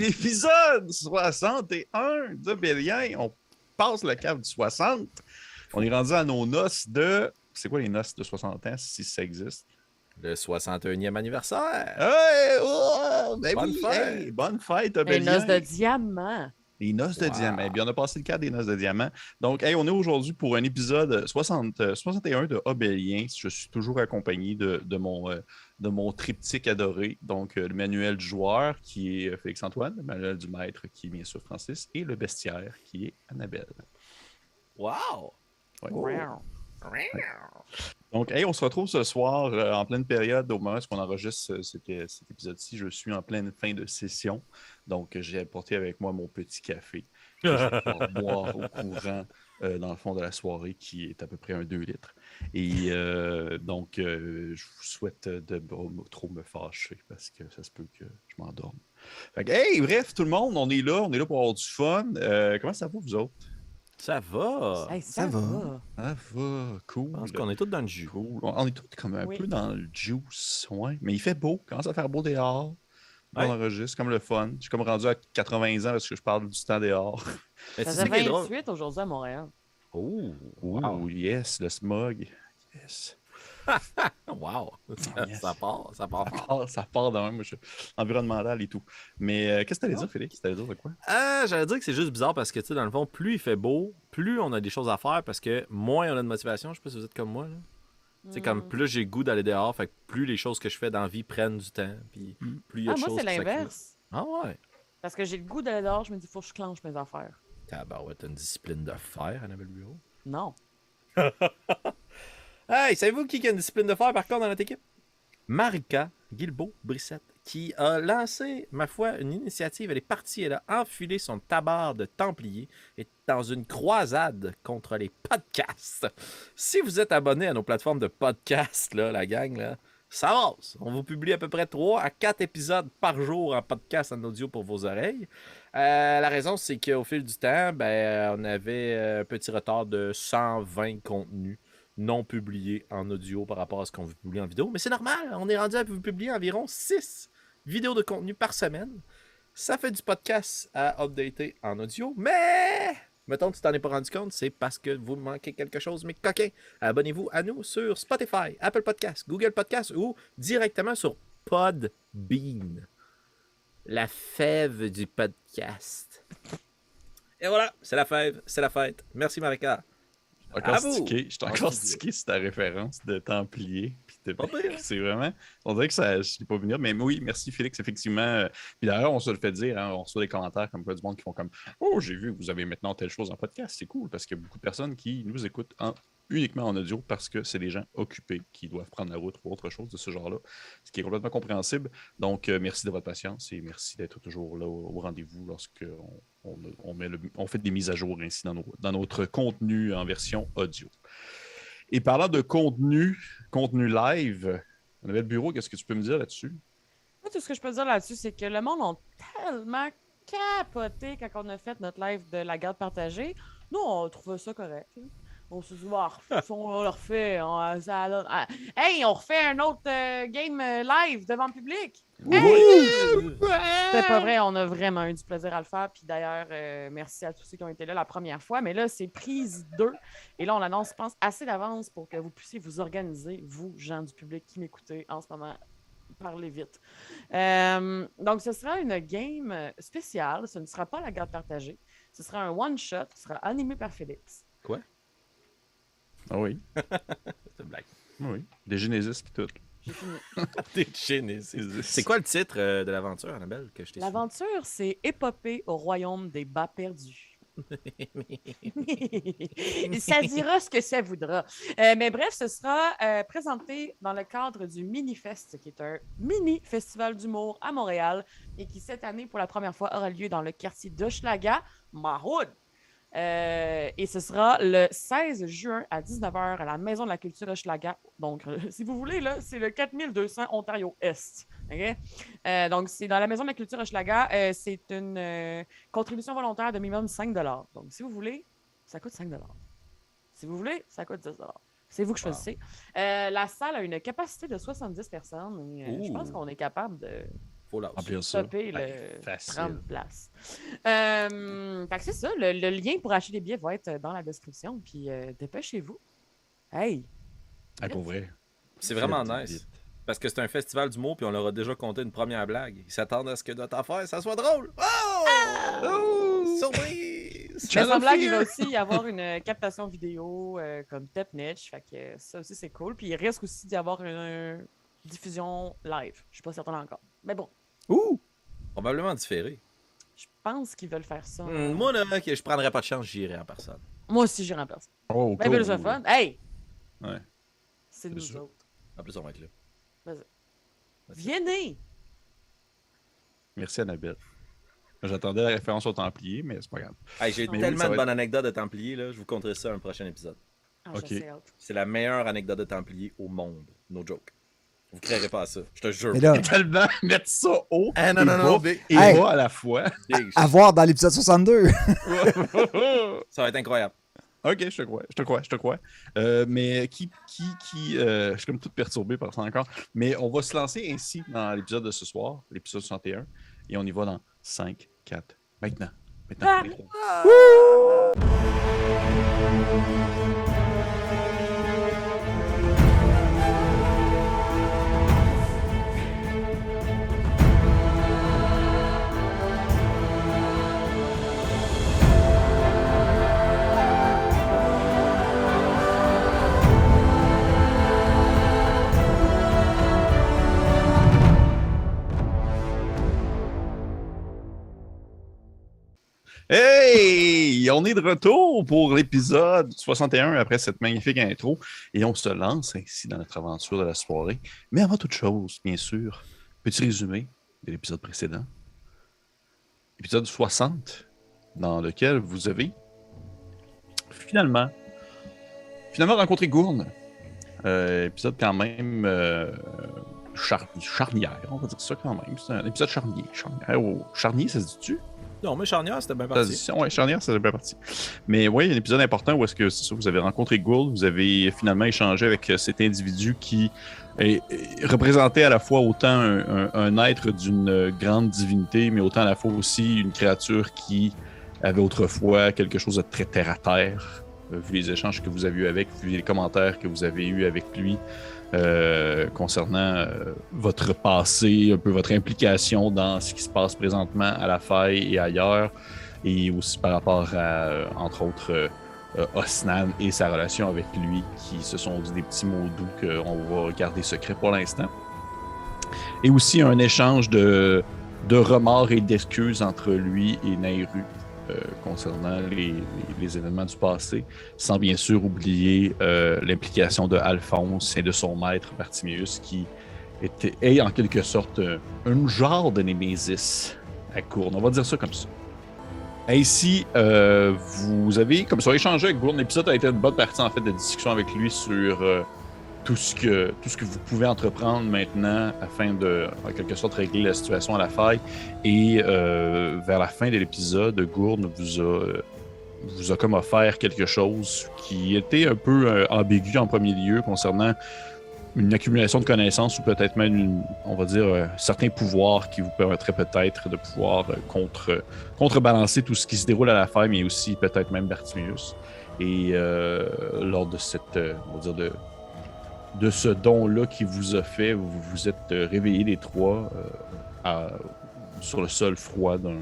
l'épisode 61 de Bélien. On passe le cap du 60. On est rendu à nos noces de. C'est quoi les noces de 60 ans, si ça existe? Le 61e anniversaire. Hey, oh, ben Bonne oui, fête. hey, bonne fête, Les noces de diamant. Les noces de Wow. diamant. Eh bien, on a passé le cadre des noces de diamant. Donc, hey, on est aujourd'hui pour un épisode 60, euh, 61 de Obélien. Je suis toujours accompagné de, de mon, euh, de mon triptyque adoré. Donc, euh, le manuel du joueur qui est euh, Félix-Antoine, le manuel du maître qui est bien sûr Francis, et le bestiaire qui est Annabelle. Wow! Ouais. Wow. Donc, hey, on se retrouve ce soir euh, en pleine période au moment où on enregistre euh, cet, cet épisode-ci. Je suis en pleine fin de session. Donc, j'ai apporté avec moi mon petit café que je vais pouvoir boire au courant euh, dans le fond de la soirée qui est à peu près un 2 litres. Et euh, donc, euh, je vous souhaite de trop me fâcher parce que ça se peut que je m'endorme. Fait que, hey, bref, tout le monde, on est là. On est là pour avoir du fun. Comment ça va, vous autres? Ça va! Hey, ça, ça va. va. Ça va, cool. Je pense qu'on est tous dans le jus. Cool. On on est tous comme un Oui. peu dans le juice, ouais. Mais il fait beau, commence à faire beau dehors. On Ouais. enregistre, comme le fun. Je suis comme rendu à 80 ans parce que je parle du temps dehors. Mais Ça faisait sais qui est drôle? 28 aujourd'hui à Montréal. Oh! Oh, Wow! yes, le smog. Yes. Wow! Ça, Yes. ça part, ça part Ça fort. part, ça part de même, moi, je- environnemental et tout. Mais euh, qu'est-ce que t'allais Non. dire, Félix? T'allais dire de quoi? Ah, j'allais dire que c'est juste bizarre parce que, tu sais, dans le fond, plus il fait beau, plus on a des choses à faire parce que moins on a de motivation. Je sais pas si vous êtes comme moi, là. Tu sais, comme Mm. plus j'ai le goût d'aller dehors, fait que plus les choses que je fais dans la vie prennent du temps, puis Mm. plus il y a Ah, de moi, choses c'est qui s'accumulent. l'inverse. Ah ouais? Parce que j'ai le goût d'aller dehors, je me dis, faut que je clenche mes affaires. Ah bah ouais, t'as une discipline de fer, Annabelle Bureau. Non. Hey, savez-vous qui a une discipline de fer par contre dans notre équipe? Marika Guilbeault Brissette, qui a lancé, ma foi, une initiative. Elle est partie, elle a enfilé son tabard de Templier et dans une croisade contre les podcasts. Si vous êtes abonné à nos plateformes de podcasts, la gang, ça avance. On vous publie à peu près 3 à 4 épisodes par jour en podcast en audio pour vos oreilles. Euh, la raison, c'est qu'au fil du temps, ben, on avait euh, un petit retard de 120 contenus non publiés en audio par rapport à ce qu'on publie en vidéo. Mais c'est normal, on est rendu à publier environ 6 vidéos de contenu par semaine. Ça fait du podcast à updater en audio, mais mettons que tu t'en es pas rendu compte, c'est parce que vous manquez quelque chose, mais coquin. Abonnez-vous à nous sur Spotify, Apple Podcasts, Google Podcasts ou directement sur Podbean. La fève du podcast. Et voilà, c'est la fève, c'est la fête. Merci Marika. Encore vous. stické, je suis En encore stické sur ta référence de Templier. de-. C'est vraiment. On dirait que ça, je ne l'ai pas venir. Mais oui, merci Félix, effectivement. Puis d'ailleurs, on se le fait dire, hein, on reçoit des commentaires comme quoi du monde qui font comme Oh, j'ai vu que vous avez maintenant telle chose en podcast. C'est cool parce qu'il y a beaucoup de personnes qui nous écoutent en- uniquement en audio parce que c'est des gens occupés qui doivent prendre la route ou autre chose de ce genre-là. Ce qui est complètement compréhensible. Donc, euh, merci de votre patience et merci d'être toujours là au, rendez-vous lorsque on, fait des mises à jour ainsi dans, notre contenu en version audio. Et parlant de contenu, contenu live, on avait le bureau, qu'est-ce que tu peux me dire là-dessus? Moi, tout ce que je peux dire là-dessus, c'est que le monde a tellement capoté quand on a fait notre live de la garde partagée. Nous, on trouvait ça correct. On se Ah, on le refait. on- ça- ah, hey, on refait un autre euh, game euh, live devant le public. C'est pas vrai, on a vraiment eu du plaisir à le faire. Puis d'ailleurs, euh, merci à tous ceux qui ont été là la première fois. Mais là, c'est prise 2. Et là, on l'annonce, je pense, assez d'avance pour que vous puissiez vous organiser, vous, gens du public qui m'écoutez en ce moment. Parlez vite. Euh, donc, ce sera une game spéciale. Ce ne sera pas la garde partagée. Ce sera un one-shot. Ce sera animé par Félix. Ah oui, C'est une blague. oui. Des Genesis et tout. T'es Genesis. C'est quoi le titre euh, de l'aventure, Annabelle, que je t'ai L'aventure, c'est Épopée au royaume des bas perdus. ça dira ce que ça voudra. Euh, mais bref, ce sera euh, présenté dans le cadre du Minifest, qui est un mini festival d'humour à Montréal et qui, cette année, pour la première fois, aura lieu dans le quartier d'Hochelaga, Mahoud. Euh, et ce sera le 16 juin à 19h à la Maison de la Culture Hochelaga. Donc, euh, si vous voulez, là, c'est le 4200 Ontario-Est. Euh, donc, c'est dans la Maison de la Culture Hochelaga. C'est une contribution volontaire de minimum 5 Donc, si vous voulez, ça coûte 5 Si vous voulez, ça coûte 10 C'est vous que Wow. choisissez. La salle a une capacité de 70 personnes. et, je pense qu'on est capable de Faut là. Remplir ça. Stopper le Ouais, facile. 30 places. Euh, fait que c'est ça. Le, le lien pour acheter des billets va être dans la description. Puis euh, dépêchez-vous. Hey! Hey, pour vrai. C'est vraiment nice. vite. Parce que c'est un festival d'humour, puis on leur a déjà compté une première blague. Ils s'attendent à ce que notre affaire, ça soit drôle. Oh! Oh! Surprise! Mais sans blague, il va aussi y avoir une euh, captation vidéo euh, comme Tep Niche. Fait que ça aussi, c'est cool. Puis il risque aussi d'y avoir une diffusion live. Je suis pas certaine encore. Mais bon, Ouh! Probablement différé. je pense qu'ils veulent faire ça. Hmm, moi, là, que je prendrais pas de chance, j'irai en personne. Moi aussi, j'irai en personne. Oh, Ben, cool. ben, c'est fun. Hey! Ouais. C'est nous sûr. autres. En plus, on va être là. Venez! Merci, Annabelle. J'attendais la référence au Templier, mais c'est pas grave. Hey, J'ai Oui, tellement de bonnes anecdotes de Templiers, là. Je vous conterai ça un prochain épisode. Ah. C'est la meilleure anecdote de Templier au monde. No joke. Vous créerez pas à ça. Je te jure. Mais là, Tellement mettre ça haut Ah, non, et non, non, bas et Hey. bas à la fois. À voir dans l'épisode 62. Ça va être incroyable. ok, je te crois, je te crois, je te crois. Euh, mais qui, qui, qui, euh, je suis comme tout perturbé par ça encore. Mais on va se lancer ainsi dans l'épisode de ce soir, l'épisode 61, et on y va dans 5, 4, maintenant. Maintenant, Ah. On est de retour pour l'épisode 61 après cette magnifique intro et on se lance ainsi dans notre aventure de la soirée. Mais avant toute chose, bien sûr, petit résumé de l'épisode précédent. Épisode 60, dans lequel vous avez finalement, finalement rencontré Gourne. Euh, épisode quand même euh, char- charnière, on va dire ça quand même. C'est un épisode charnier. Charnière, oh, charnier, ça se dit-tu? Non, mais Charnière, c'était bien parti. Ouais, charnière, c'est bien parti. Mais oui, il y a un épisode important où est-ce que c'est ça, vous avez rencontré Gould, vous avez finalement échangé avec euh, cet individu qui représentait à la fois autant un, un- un être d'une euh, grande divinité, mais autant à la fois aussi une créature qui avait autrefois quelque chose de très terre à terre. Euh, Vu les échanges que vous avez eus avec, vu les commentaires que vous avez eus avec lui euh, concernant euh, votre passé, un peu votre implication dans ce qui se passe présentement à la faille et ailleurs, et aussi par rapport à, euh, entre autres, Osnan et sa relation avec lui, qui se sont dit des petits mots doux qu'on va garder secret pour l'instant. Et aussi un échange de, de remords et d'excuses entre lui et Nairu concernant les, événements du passé, sans bien sûr oublier euh, l'implication de Alphonse et de son maître Bartimius, qui était, est en quelque sorte euh, un genre de Némésis à Courne. On va dire ça comme ça. Ainsi, euh, vous avez comme ça échangé avec Gourne. L'épisode a été une bonne partie en fait de discussion avec lui sur euh, tout ce que tout ce que vous pouvez entreprendre maintenant afin de en quelque sorte régler la situation à la faille. Et euh, vers la fin de l'épisode, Gourne vous a vous a comme offert quelque chose qui était un peu euh, ambigu en premier lieu concernant une accumulation de connaissances ou peut-être même, une- on va dire, euh, certains pouvoirs qui vous permettraient peut-être de pouvoir contre, contrebalancer tout ce qui se déroule à la faille, mais aussi peut-être même Bartimius. Et lors de cette, on va dire, de ce don-là qui vous a fait, vous vous êtes euh, réveillés les trois euh, sur le sol froid d'un-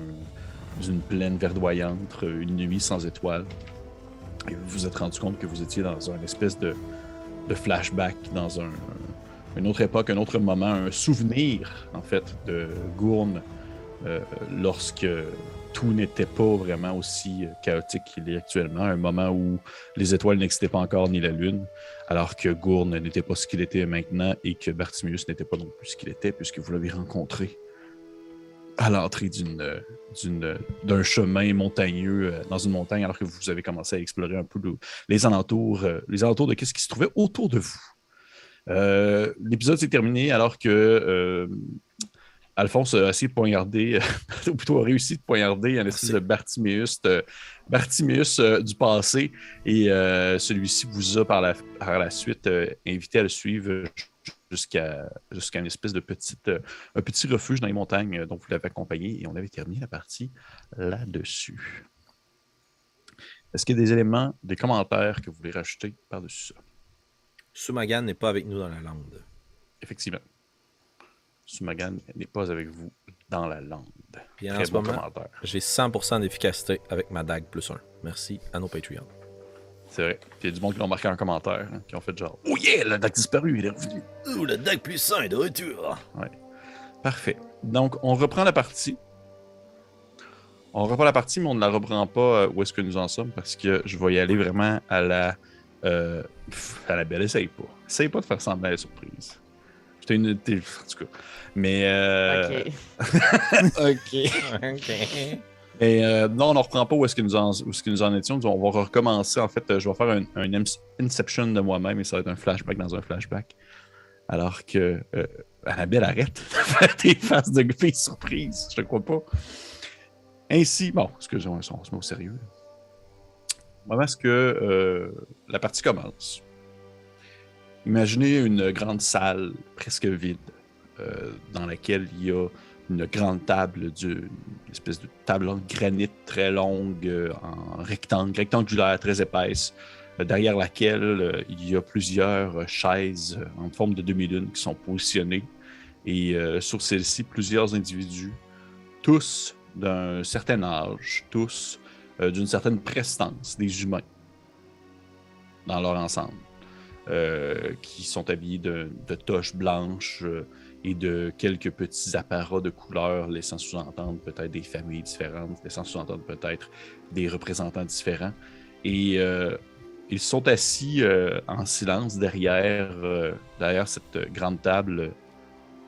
d'une plaine verdoyante, une nuit sans étoiles. Et vous vous êtes rendu compte que vous étiez dans un espèce de, flashback, dans un, une autre époque, un autre moment, un souvenir, en fait, de Gourne euh, lorsque tout n'était pas vraiment aussi euh, chaotique qu'il est actuellement. Un moment où les étoiles n'existaient pas encore, ni la lune, alors que Gourne n'était pas ce qu'il était maintenant et que Bartimius n'était pas non plus ce qu'il était, puisque vous l'avez rencontré à l'entrée euh, euh, d'un chemin montagneux dans une montagne, alors que vous avez commencé à explorer un peu le- les alentours, les alentours de ce qui se trouvait autour de vous. L'épisode s'est terminé alors que Alphonse a essayé de poignarder, ou plutôt a réussi de poignarder un espèce de Bartiméus, euh, Bartiméus euh, du passé, et euh, celui-ci vous a par la, par la suite euh, invité à le suivre jusqu'à jusqu'à une espèce de petite, euh, un petit refuge dans les montagnes euh, dont vous l'avez accompagné et on avait terminé la partie là-dessus. Est-ce qu'il y a des éléments, des commentaires que vous voulez rajouter par-dessus ça? Sumagan n'est pas avec nous dans la lande. Effectivement. Sumagan n'est pas avec vous dans la lande. Puis en Très ce bon moment, commentaire. j'ai 100% d'efficacité avec ma dague plus 1. Merci à nos Patreons. C'est vrai. Puis il y a du monde qui l'ont marqué en commentaire, hein, qui ont fait genre Oh yeah, le deck disparu, il est revenu. Ouh, le dague plus 1 est de retour. Parfait. Donc, on reprend la partie. On reprend la partie, mais on ne la reprend pas euh, où est-ce que nous en sommes parce que je vais y aller vraiment à la. euh, à la belle. Essaye pas. Essaye pas de faire semblant à la surprise. J'étais une. t'es- En tout cas. Mais. euh, Ok. ok. ok. Et euh, non, on ne reprend pas où est-ce que nous en, où est-ce que nous en étions. On va recommencer. En fait, euh, je vais faire un, Inception de moi-même et ça va être un flashback dans un flashback. Alors que euh, Annabelle arrête de faire des faces de fille surprise. Je te crois pas. Ainsi, bon, excusez-moi, on se met au sérieux. là. Moment est-ce que euh, la partie commence? Imaginez une grande salle presque vide euh, dans laquelle il y a une grande table, une espèce de table en granit très longue, euh, en rectangle, rectangulaire, très épaisse, euh, derrière laquelle il y a plusieurs chaises en forme de demi-lune qui sont positionnées. Et sur celles-ci, plusieurs individus, tous d'un certain âge, tous d'une certaine prestance, des humains, dans leur ensemble, qui sont habillés de, toches blanches, euh, et de quelques petits apparats de couleurs laissant sous-entendre peut-être des familles différentes, laissant sous-entendre peut-être des représentants différents. Et euh, ils sont assis euh, en silence derrière, euh, cette grande table,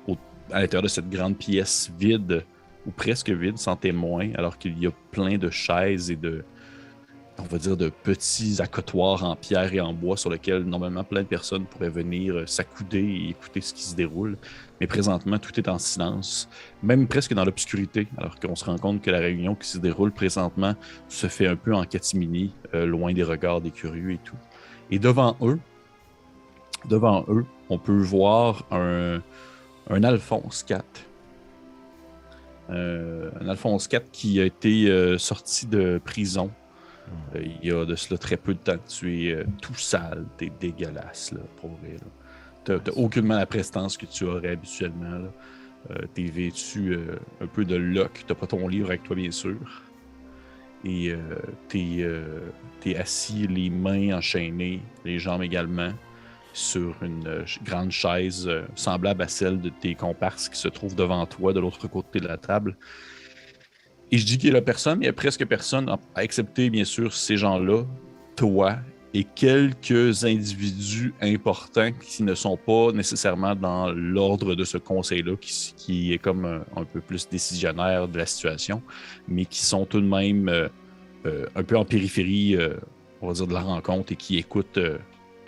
euh, à l'intérieur de cette grande pièce vide, ou presque vide, sans témoin, alors qu'il y a plein de chaises et de, on va dire, de petits accotoirs en pierre et en bois sur lesquels normalement plein de personnes pourraient venir euh, s'accouder et écouter ce qui se déroule. Mais présentement, tout est en silence, même presque dans l'obscurité, alors qu'on se rend compte que la réunion qui se déroule présentement se fait un peu en catimini, euh, loin des regards des curieux et tout. Et devant eux, devant eux, on peut voir un, Alphonse IV. Euh, un Alphonse IV qui a été euh, sorti de prison euh, il y a de cela très peu de temps. Tu es euh, tout sale, t'es dégueulasse, là, pour vrai. T'as aucunement la prestance que tu aurais habituellement. Euh, t'es vêtu euh, un peu de loc, t'as pas ton livre avec toi, bien sûr. Et t'es t'es assis, les mains enchaînées, les jambes également, sur une grande chaise semblable à celle de tes comparses qui se trouvent devant toi, de l'autre côté de la table. Et je dis qu'il y a personne, il y a presque personne, à excepter bien sûr ces gens-là, toi et quelques individus importants qui ne sont pas nécessairement dans l'ordre de ce conseil-là, qui, est comme un, un peu plus décisionnaire de la situation, mais qui sont tout de même euh, euh, un peu en périphérie, euh, on va dire, de la rencontre et qui écoutent euh,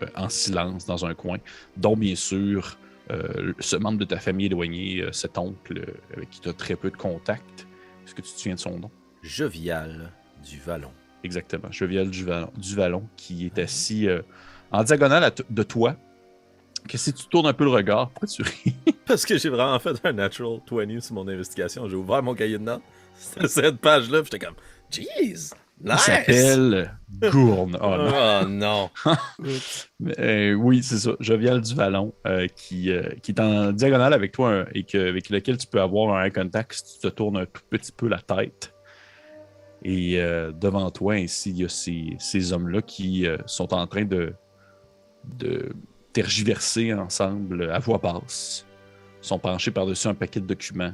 euh, en silence dans un coin, dont bien sûr euh, ce membre de ta famille éloignée, euh, cet oncle euh, avec qui tu as très peu de contact. Est-ce que tu te souviens de son nom? Jovial du Vallon. Exactement, Cheviel du Vallon, du Vallon qui est assis euh, en diagonale de toi. Que si tu tournes un peu le regard, pourquoi tu ris? Parce que j'ai vraiment fait un natural 20 sur mon investigation. J'ai ouvert mon cahier de notes. C'était cette page-là, j'étais comme, jeez, Il nice! s'appelle Gourne. Oh, non. Oh non. Euh, oui, c'est ça. Jovial du Vallon, euh, qui, euh, qui est en diagonale avec toi et que, avec lequel tu peux avoir un contact si tu te tournes un tout petit peu la tête. Et devant toi, ainsi, il y a ces, ces hommes-là qui sont en train de, de tergiverser ensemble à voix basse. Ils sont penchés par-dessus un paquet de documents.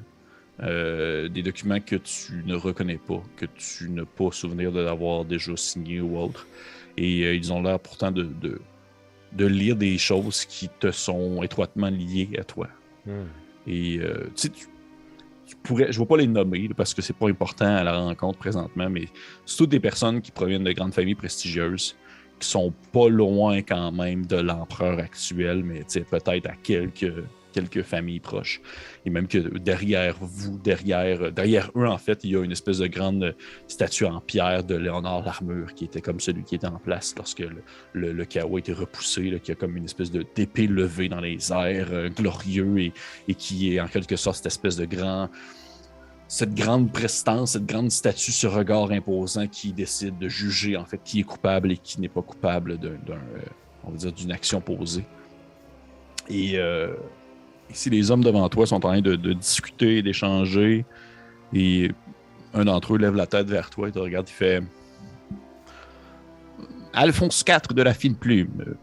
Euh, des documents que tu ne reconnais pas, que tu n'as pas souvenir de l'avoir déjà signé ou autre. Et euh, ils ont l'air pourtant de, de, de lire des choses qui te sont étroitement liées à toi. Hmm. Et euh, tu sais, tu, pourrais, je ne vais pas les nommer parce que c'est pas important à la rencontre présentement, mais c'est toutes des personnes qui proviennent de grandes familles prestigieuses, qui sont pas loin quand même de l'empereur actuel, mais peut-être à quelques quelques familles proches. Et même que derrière vous, derrière, derrière eux, en fait, il y a une espèce de grande statue en pierre de Léonard l'Armure, qui était comme celui qui était en place lorsque le, le, chaos a été repoussé, qui a comme une espèce d'épée levée dans les airs, euh, glorieux, et, et, qui est en quelque sorte cette espèce de grand cette grande prestance, cette grande statue, ce regard imposant qui décide de juger en fait qui est coupable et qui n'est pas coupable euh, on va dire, d'une action posée. Et euh, ici, les hommes devant toi sont en train de, discuter, d'échanger, et un d'entre eux lève la tête vers toi et te regarde, il fait Alphonse IV de la fine plume,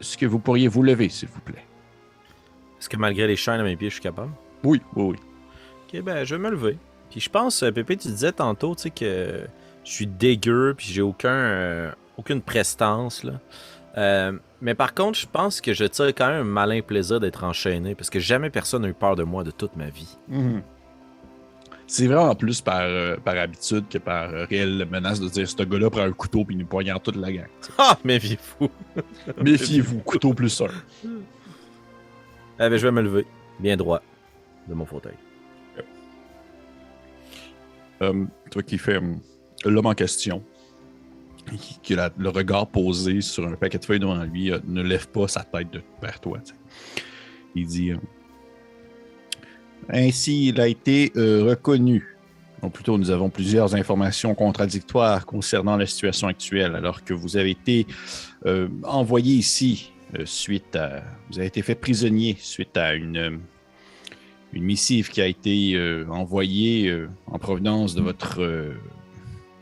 est-ce que vous pourriez vous lever, s'il vous plaît? Est-ce que malgré les chaînes à mes pieds, je suis capable? Oui, oui, oui. Ok, ben, je vais me lever. Puis je pense, euh, Pépé, tu disais tantôt, tu sais, que je suis dégueu, puis j'ai aucun, euh, aucune prestance, là. Euh, mais par contre, je pense que je tire quand même un malin plaisir d'être enchaîné, parce que jamais personne n'a eu peur de moi de toute ma vie. Mhm. C'est vraiment plus par, par habitude que par réelle menace de dire ce gars-là prend un couteau puis nous poignarde toute la gang. Ah, méfiez-vous. méfiez-vous, couteau plus un. Eh ben, je vais me lever, bien droit, de mon fauteuil. Euh, toi qui fais euh, l'homme en question, le regard posé sur un paquet de feuilles devant lui, euh, ne lève pas sa tête vers toi. Il dit Ainsi, il a été reconnu. Ou plutôt, nous avons plusieurs informations contradictoires concernant la situation actuelle, alors que vous avez été envoyé ici suite à. Vous avez été fait prisonnier suite à une une missive qui a été euh, envoyée euh, en provenance de votre, euh,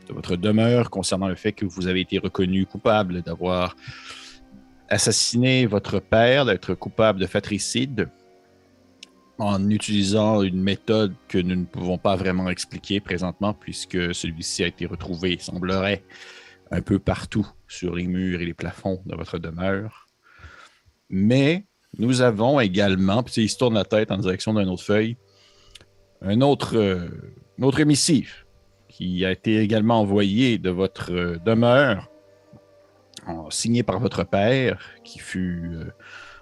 de votre demeure concernant le fait que vous avez été reconnu coupable d'avoir assassiné votre père, d'être coupable de fratricide en utilisant une méthode que nous ne pouvons pas vraiment expliquer présentement puisque celui-ci a été retrouvé, semblerait, un peu partout sur les murs et les plafonds de votre demeure. Mais nous avons également, puis il se tourne la tête en direction d'une autre feuille, un autre, euh, autre émissif qui a été également envoyé de votre euh, demeure, signé par votre père, qui fut euh,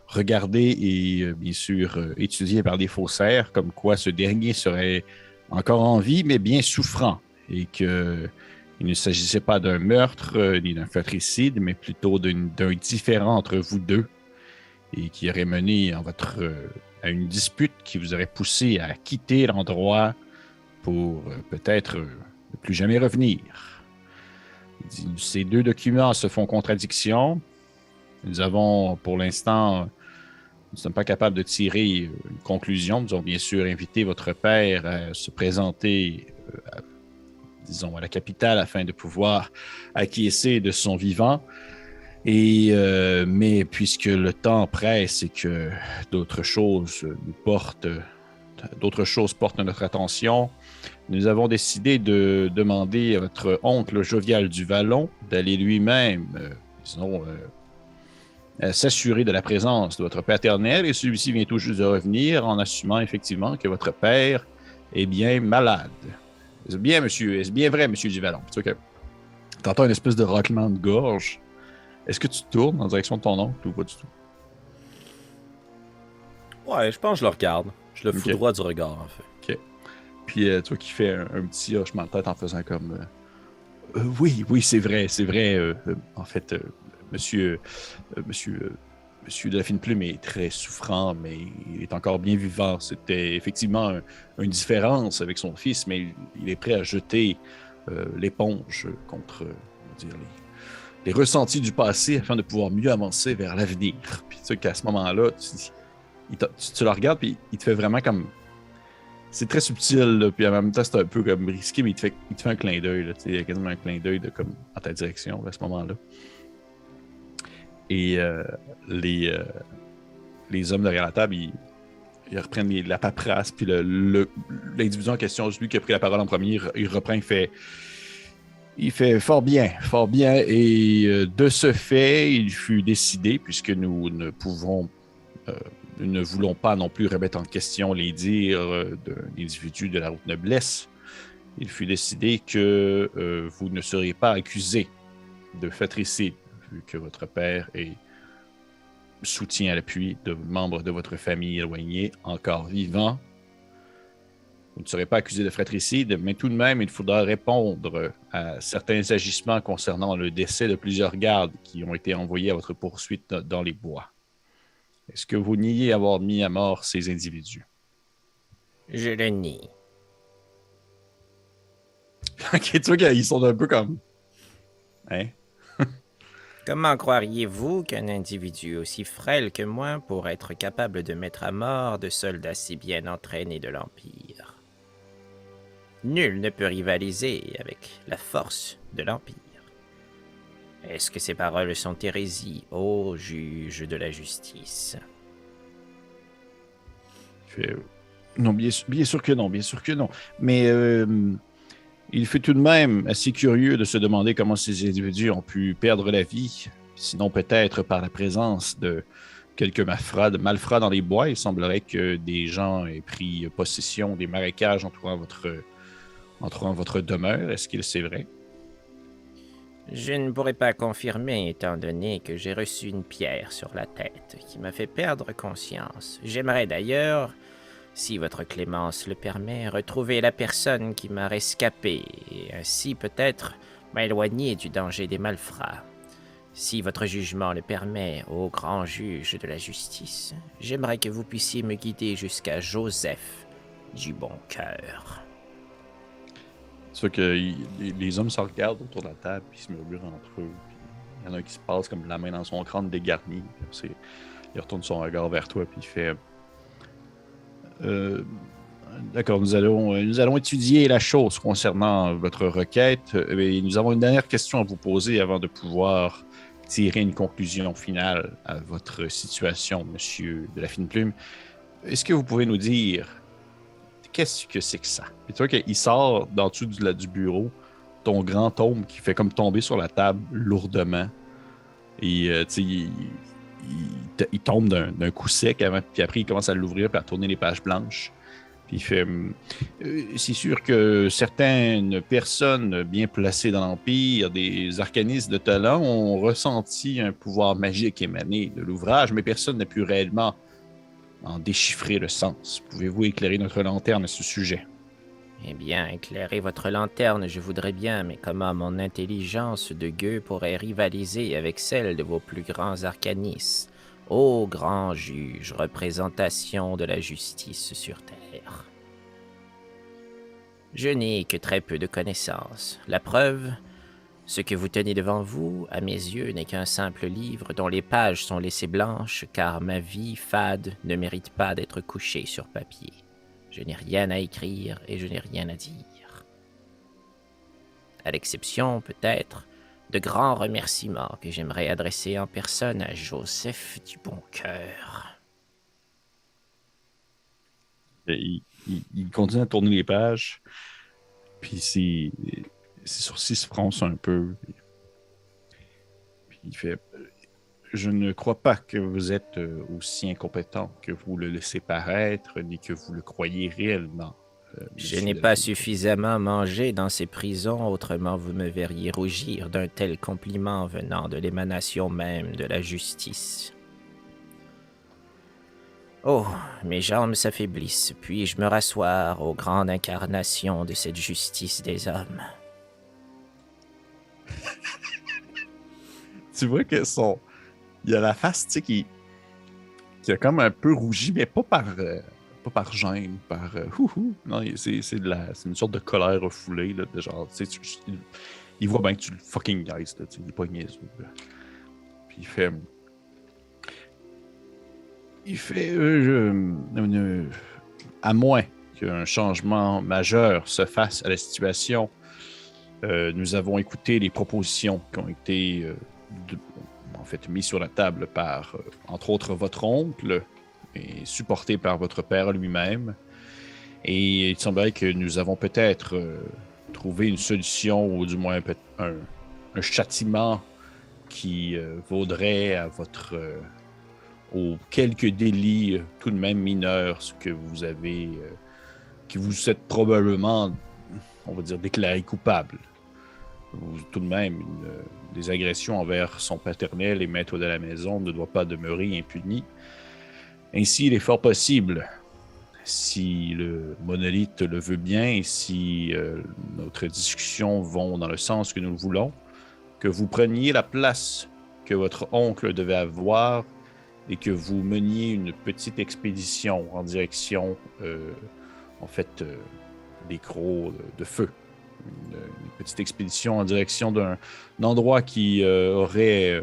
regardé et bien sûr étudié par des faussaires, comme quoi ce dernier serait encore en vie, mais bien souffrant, et qu'il ne s'agissait pas d'un meurtre ni d'un fratricide, mais plutôt d'un différent entre vous deux et qui aurait mené votre, euh, à une dispute qui vous aurait poussé à quitter l'endroit pour euh, peut-être euh, ne plus jamais revenir. Ces deux documents se font contradiction. Nous avons, pour l'instant, nous ne sommes pas capables de tirer une conclusion. Nous avons bien sûr invité votre père à se présenter, disons, à la capitale afin de pouvoir acquiescer de son vivant. Et, euh, mais puisque le temps presse et que d'autres choses portent, d'autres choses portent notre attention, nous avons décidé de demander à votre oncle jovial du Vallon d'aller lui-même, euh, disons, euh, s'assurer de la présence de votre paternel. Et celui-ci vient tout juste de revenir en assumant effectivement que votre père est bien malade. Est-ce bien, monsieur? Est-ce bien vrai, monsieur du Vallon? Tu entends une espèce de raclement de gorge est-ce que tu tournes en direction de ton oncle ou pas du tout? Ouais, je pense que je le regarde. Je le fous droit du regard, en fait. Puis euh, toi qui fais un, petit hochement de tête en faisant comme. Euh, euh, oui, oui, c'est vrai, c'est vrai. en fait, monsieur. monsieur. Monsieur Delphine Plume est très souffrant, mais il est encore bien vivant. C'était effectivement une différence avec son fils, mais il, est prêt à jeter l'éponge contre les, ressentis du passé afin de pouvoir mieux avancer vers l'avenir. Puis tu sais qu'à ce moment-là, tu, tu, le regardes, puis il te fait vraiment comme. C'est très subtil, puis en même temps, c'est un peu comme risqué, mais il te fait, un clin d'œil. Il y a quasiment un clin d'œil comme, en ta direction à ce moment-là. Et euh, les, euh, les hommes derrière la table, ils, reprennent la paperasse, puis l'individu en question, celui qui a pris la parole en premier, il reprend, il fait il fait fort bien, fort bien. Et euh, de ce fait, il fut décidé, puisque nous ne pouvons, ne voulons pas non plus remettre en question les dires euh, d'un individu de la route noblesse, il fut décidé que vous ne seriez pas accusé de fratricide, vu que votre père est soutien à l'appui de membres de votre famille éloignés encore vivants. Vous ne serez pas accusé de fratricide, mais tout de même, il faudra répondre à certains agissements concernant le décès de plusieurs gardes qui ont été envoyés à votre poursuite dans les bois. Est-ce que vous niez avoir mis à mort ces individus? Je le nie. ok, tu vois qu'ils sont un peu comme. Hein? Comment croiriez-vous qu'un individu aussi frêle que moi pourrait être capable de mettre à mort de soldats si bien entraînés de l'Empire? Nul ne peut rivaliser avec la force de l'Empire. Est-ce que ces paroles sont hérésie, ô juge de la justice? Non, bien, sûr que non, bien sûr que non. Mais euh, il fut tout de même assez curieux de se demander comment ces individus ont pu perdre la vie, sinon peut-être par la présence de quelques malfrats, malfrats dans les bois. Il semblerait que des gens aient pris possession des marécages entourant votre, entourant votre demeure. Est-ce qu'il c'est vrai? Je ne pourrais pas confirmer étant donné que j'ai reçu une pierre sur la tête qui m'a fait perdre conscience. J'aimerais d'ailleurs si votre clémence le permet, retrouver la personne qui m'a rescapé, et ainsi peut-être m'éloigner du danger des malfrats. Si votre jugement le permet, ô grand juge de la justice, j'aimerais que vous puissiez me guider jusqu'à Joseph du bon cœur. C'est que les hommes se regardent autour de la table, puis se murmurent entre eux. Il y en a un qui se passe comme la main dans son crâne dégarni. Il retourne son regard vers toi, puis il fait euh, d'accord, nous allons, nous allons étudier la chose concernant votre requête. Et nous avons une dernière question à vous poser avant de pouvoir tirer une conclusion finale à votre situation, monsieur de la fine plume. Est-ce que vous pouvez nous dire qu'est-ce que c'est que ça? Et tu vois qu'il sort d'en dessous du, du bureau ton grand tome qui fait comme tomber sur la table lourdement. Et euh, tu sais, il, tombe d'un coup sec avant, puis après il commence à l'ouvrir puis à tourner les pages blanches. Puis euh, C'est sûr que certaines personnes bien placées dans l'Empire, des arcanistes de talent, ont ressenti un pouvoir magique émané de l'ouvrage, mais personne n'a pu réellement en déchiffrer le sens. Pouvez-vous éclairer notre lanterne à ce sujet? Eh bien, éclairer votre lanterne, je voudrais bien, mais comment mon intelligence de gueux pourrait rivaliser avec celle de vos plus grands arcanistes? Ô grand juge, représentation de la justice sur terre. Je n'ai que très peu de connaissances. La preuve, ce que vous tenez devant vous, à mes yeux, n'est qu'un simple livre dont les pages sont laissées blanches, car ma vie fade ne mérite pas d'être couchée sur papier. Je n'ai rien à écrire et je n'ai rien à dire. À l'exception, peut-être, de grands remerciements que j'aimerais adresser en personne à Joseph du Bon Cœur. Il, continue à tourner les pages, puis ses, sourcils se froncent un peu. Puis il fait je ne crois pas que vous êtes euh, aussi incompétent que vous le laissez paraître, ni que vous le croyez réellement. Euh, je n'ai pas suffisamment mangé dans ces prisons, autrement vous me verriez rougir d'un tel compliment venant de l'émanation même de la justice. Oh, mes jambes s'affaiblissent, puis-je me rasseoir aux grandes incarnations de cette justice des hommes? tu vois que son, il y a la face, tu sais, qui, qui a comme un peu rougi, mais pas par, euh, pas par gêne, par euh, Non, c'est, c'est, de la, c'est une sorte de colère refoulée, là, de genre, tu sais, il, voit bien que tu le fucking niaises, là, tu sais, il est pas niaiseux. Puis il fait. Il fait. Euh, à moins qu'un changement majeur se fasse à la situation, nous avons écouté les propositions qui ont été en fait mis sur la table par, euh, entre autres, votre oncle et supporté par votre père lui-même. Et il semblerait que nous avons peut-être euh, trouvé une solution, ou du moins un, châtiment qui euh, vaudrait à votre aux quelques délits tout de même mineurs que vous avez que vous êtes probablement on va dire déclaré coupable ou tout de même euh, des agressions envers son paternel et maître de la maison ne doit pas demeurer impuni. Ainsi, il est fort possible, si le monolithe le veut bien et si euh, notre discussion vont dans le sens que nous le voulons, que vous preniez la place que votre oncle devait avoir et que vous meniez une petite expédition en direction, euh, en fait, des crocs de feu. Une, petite expédition en direction d'un endroit qui euh, aurait. euh,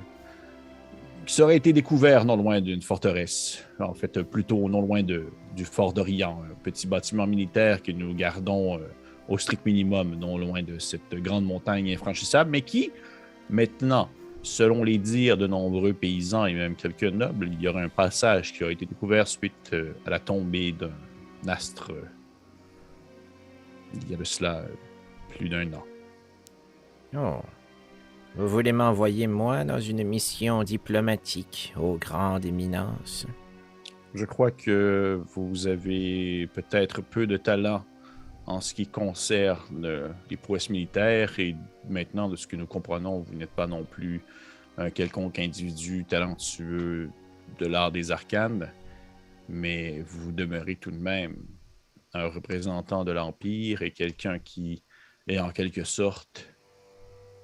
qui serait été découvert non loin d'une forteresse. En fait, plutôt non loin de, du fort d'Orient, un petit bâtiment militaire que nous gardons euh, au strict minimum, non loin de cette grande montagne infranchissable, mais qui, maintenant, selon les dires de nombreux paysans et même quelques nobles, il y aurait un passage qui aurait été découvert suite à la tombée d'un astre il y a de cela plus d'un an. Oh. Vous voulez m'envoyer, moi, dans une mission diplomatique aux grandes éminences? Je crois que vous avez peut-être peu de talent en ce qui concerne euh, les prouesses militaires et maintenant, de ce que nous comprenons, vous n'êtes pas non plus un quelconque individu talentueux de l'art des arcanes, mais vous demeurez tout de même un représentant de l'Empire et quelqu'un qui est en quelque sorte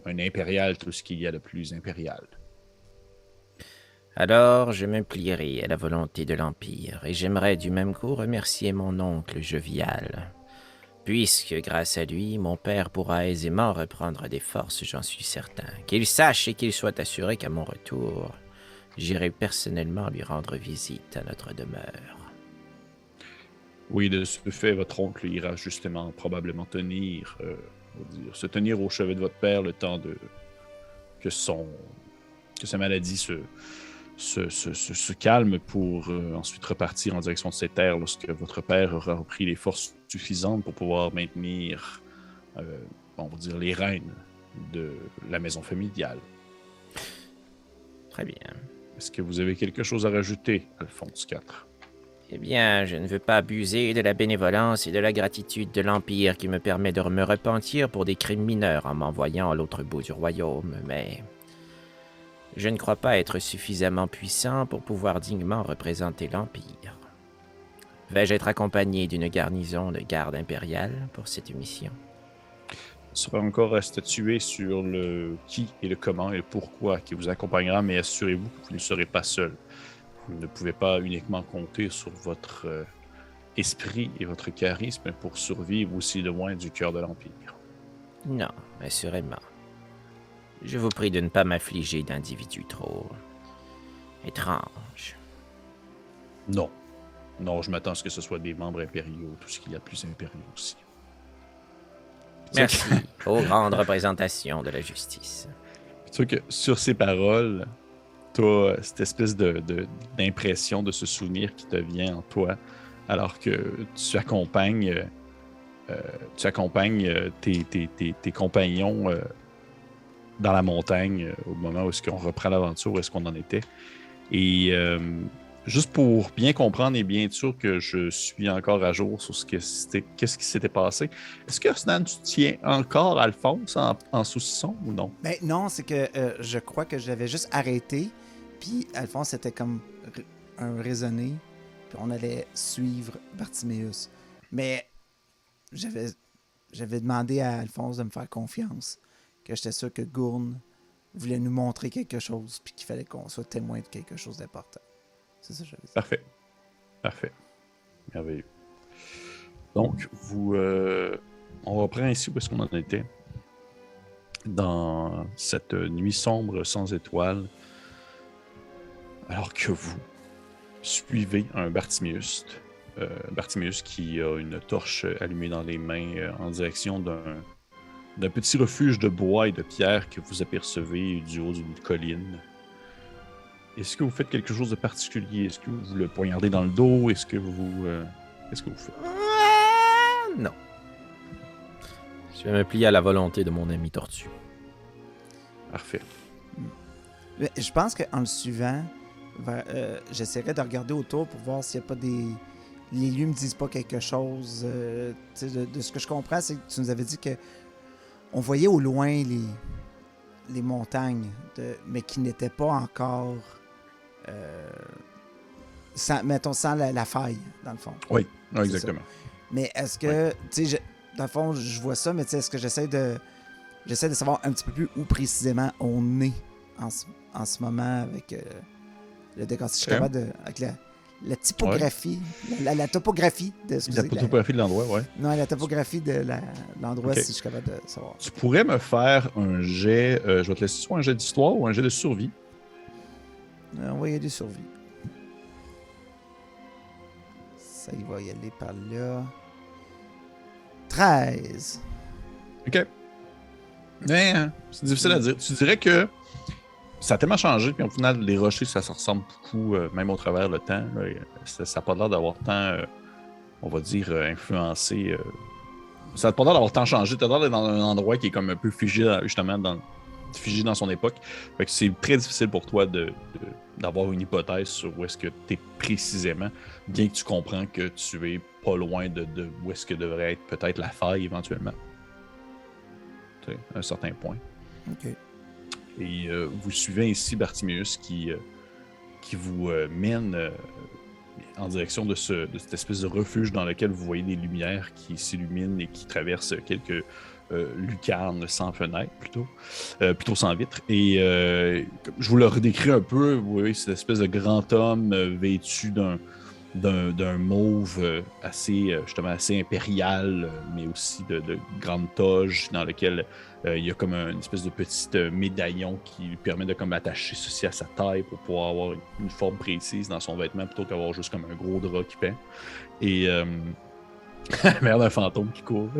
un impérial, tout ce qu'il y a de plus impérial. Alors, je me plierai à la volonté de l'Empire, et j'aimerais du même coup remercier mon oncle jovial. Puisque, grâce à lui, mon père pourra aisément reprendre des forces, j'en suis certain. Qu'il sache et qu'il soit assuré qu'à mon retour, j'irai personnellement lui rendre visite à notre demeure. Oui, de ce fait, votre oncle ira justement probablement tenir, euh, dire, se tenir au chevet de votre père le temps de que son que sa maladie se, se, se- se- se calme pour euh, ensuite repartir en direction de ses terres lorsque votre père aura repris les forces suffisantes pour pouvoir maintenir, euh, on va dire, les rênes de la maison familiale. Très bien. Est-ce que vous avez quelque chose à rajouter, Alphonse IV? Eh bien, je ne veux pas abuser de la bénévolence et de la gratitude de l'Empire qui me permet de me repentir pour des crimes mineurs en m'envoyant à l'autre bout du royaume, mais je ne crois pas être suffisamment puissant pour pouvoir dignement représenter l'Empire. Vais-je être accompagné d'une garnison de garde impériale pour cette mission? Sera encore à statuer sur le qui et le comment et le pourquoi qui vous accompagnera, mais assurez-vous que vous ne serez pas seul. Vous ne pouvez pas uniquement compter sur votre euh, esprit et votre charisme pour survivre aussi loin du cœur de l'Empire. Non, assurément. Je vous prie de ne pas m'affliger d'individus trop étranges. Non. Non, je m'attends à ce que ce soit des membres impériaux, tout ce qu'il y a de plus impériaux aussi. Merci aux grandes représentations de la justice. Tu vois que sur ces paroles, as cette espèce de, de- d'impression de ce souvenir qui te vient en toi, alors que tu accompagnes, euh, euh, tu accompagnes euh, tes, compagnons euh, dans la montagne euh, au moment où est-ce qu'on reprend l'aventure, où est-ce qu'on en était. Et euh, juste pour bien comprendre et bien sûr que je suis encore à jour sur ce que qu'est-ce qui s'était passé, est-ce que Snan, tu tiens encore Alphonse en, en saucisson ou non? Ben non, c'est que euh, je crois que je l'avais juste arrêté. Puis Alphonse était comme un raisonné. Puis on allait suivre Bartiméus. Mais j'avais j'avais demandé à Alphonse de me faire confiance. Que j'étais sûr que Gourne voulait nous montrer quelque chose. Puis qu'il fallait qu'on soit témoin de quelque chose d'important. C'est ça que j'avais dit. Parfait. Parfait. Merveilleux. Donc, vous. euh, on reprend ici où est-ce qu'on en était. Dans cette nuit sombre sans étoiles. Alors que vous suivez un Bartimius. euh, Bartimius qui a une torche allumée dans les mains euh, en direction d'un d'un petit refuge de bois et de pierre que vous apercevez du haut d'une colline. Est-ce que vous faites quelque chose de particulier? Est-ce que vous le poignardez dans le dos? Est-ce que vous... euh, Qu'est-ce que vous faites? Ah, non. Je vais me plier à la volonté de mon ami Tortue. Parfait. Je pense qu'en le suivant, euh, j'essaierai de regarder autour pour voir s'il n'y a pas des. Les lieux me disent pas quelque chose. euh, de, de ce que je comprends, c'est que tu nous avais dit que on voyait au loin les, les montagnes, de, mais qui n'étaient pas encore, euh, sans, mettons, sans la, la faille, dans le fond. Oui, exactement. Mais est-ce que, sais, je- dans le fond, je vois ça, mais est-ce que j'essaie de, j'essaie de savoir un petit peu plus où précisément on est en ce, en ce moment avec euh, le décor. Si je suis capable de, avec la, la typographie, la, la topographie de, excusez, la- photographie de l'endroit, ouais. non, la topographie de l'endroit, si je suis capable de savoir. Tu pourrais me faire un jet, euh, je vais te laisser soit un jet d'histoire ou un jet de survie. Euh, on va y aller survie. Ça, il va y aller par là. 13. OK. Mais, hein, c'est difficile à dire. Tu dirais que ça a tellement changé, puis au final, les rochers, ça se ressemble beaucoup, euh, même au travers le temps. euh, ça n'a pas l'air d'avoir tant, euh, on va dire, influencé. ça n'a pas l'air d'avoir tant changé. Tu as l'air d'être dans un endroit qui est comme un peu figé, justement, dans, figé dans son époque. Fait que c'est très difficile pour toi d'avoir une hypothèse sur où est-ce que tu es précisément, bien que tu comprends que tu es pas loin de, où est-ce que devrait être peut-être la faille éventuellement. À un certain point. Ok. Et euh, vous suivez ainsi Bartimeus qui, euh, qui vous euh, mène en direction de, ce, de cette espèce de refuge dans lequel vous voyez des lumières qui s'illuminent et qui traversent quelques lucarnes sans fenêtre, plutôt, plutôt sans vitre. Et je vous le redécris un peu, vous voyez cette espèce de grand homme vêtu d'un d'un mauve assez justement assez impérial, mais aussi de, de grande toge dans lequel il y a comme un- une espèce de petit euh, médaillon qui lui permet de comme attacher ceci à sa taille pour pouvoir avoir une, forme précise dans son vêtement plutôt qu'avoir juste comme un gros drap qui peint. Et euh, merde, un fantôme qui court.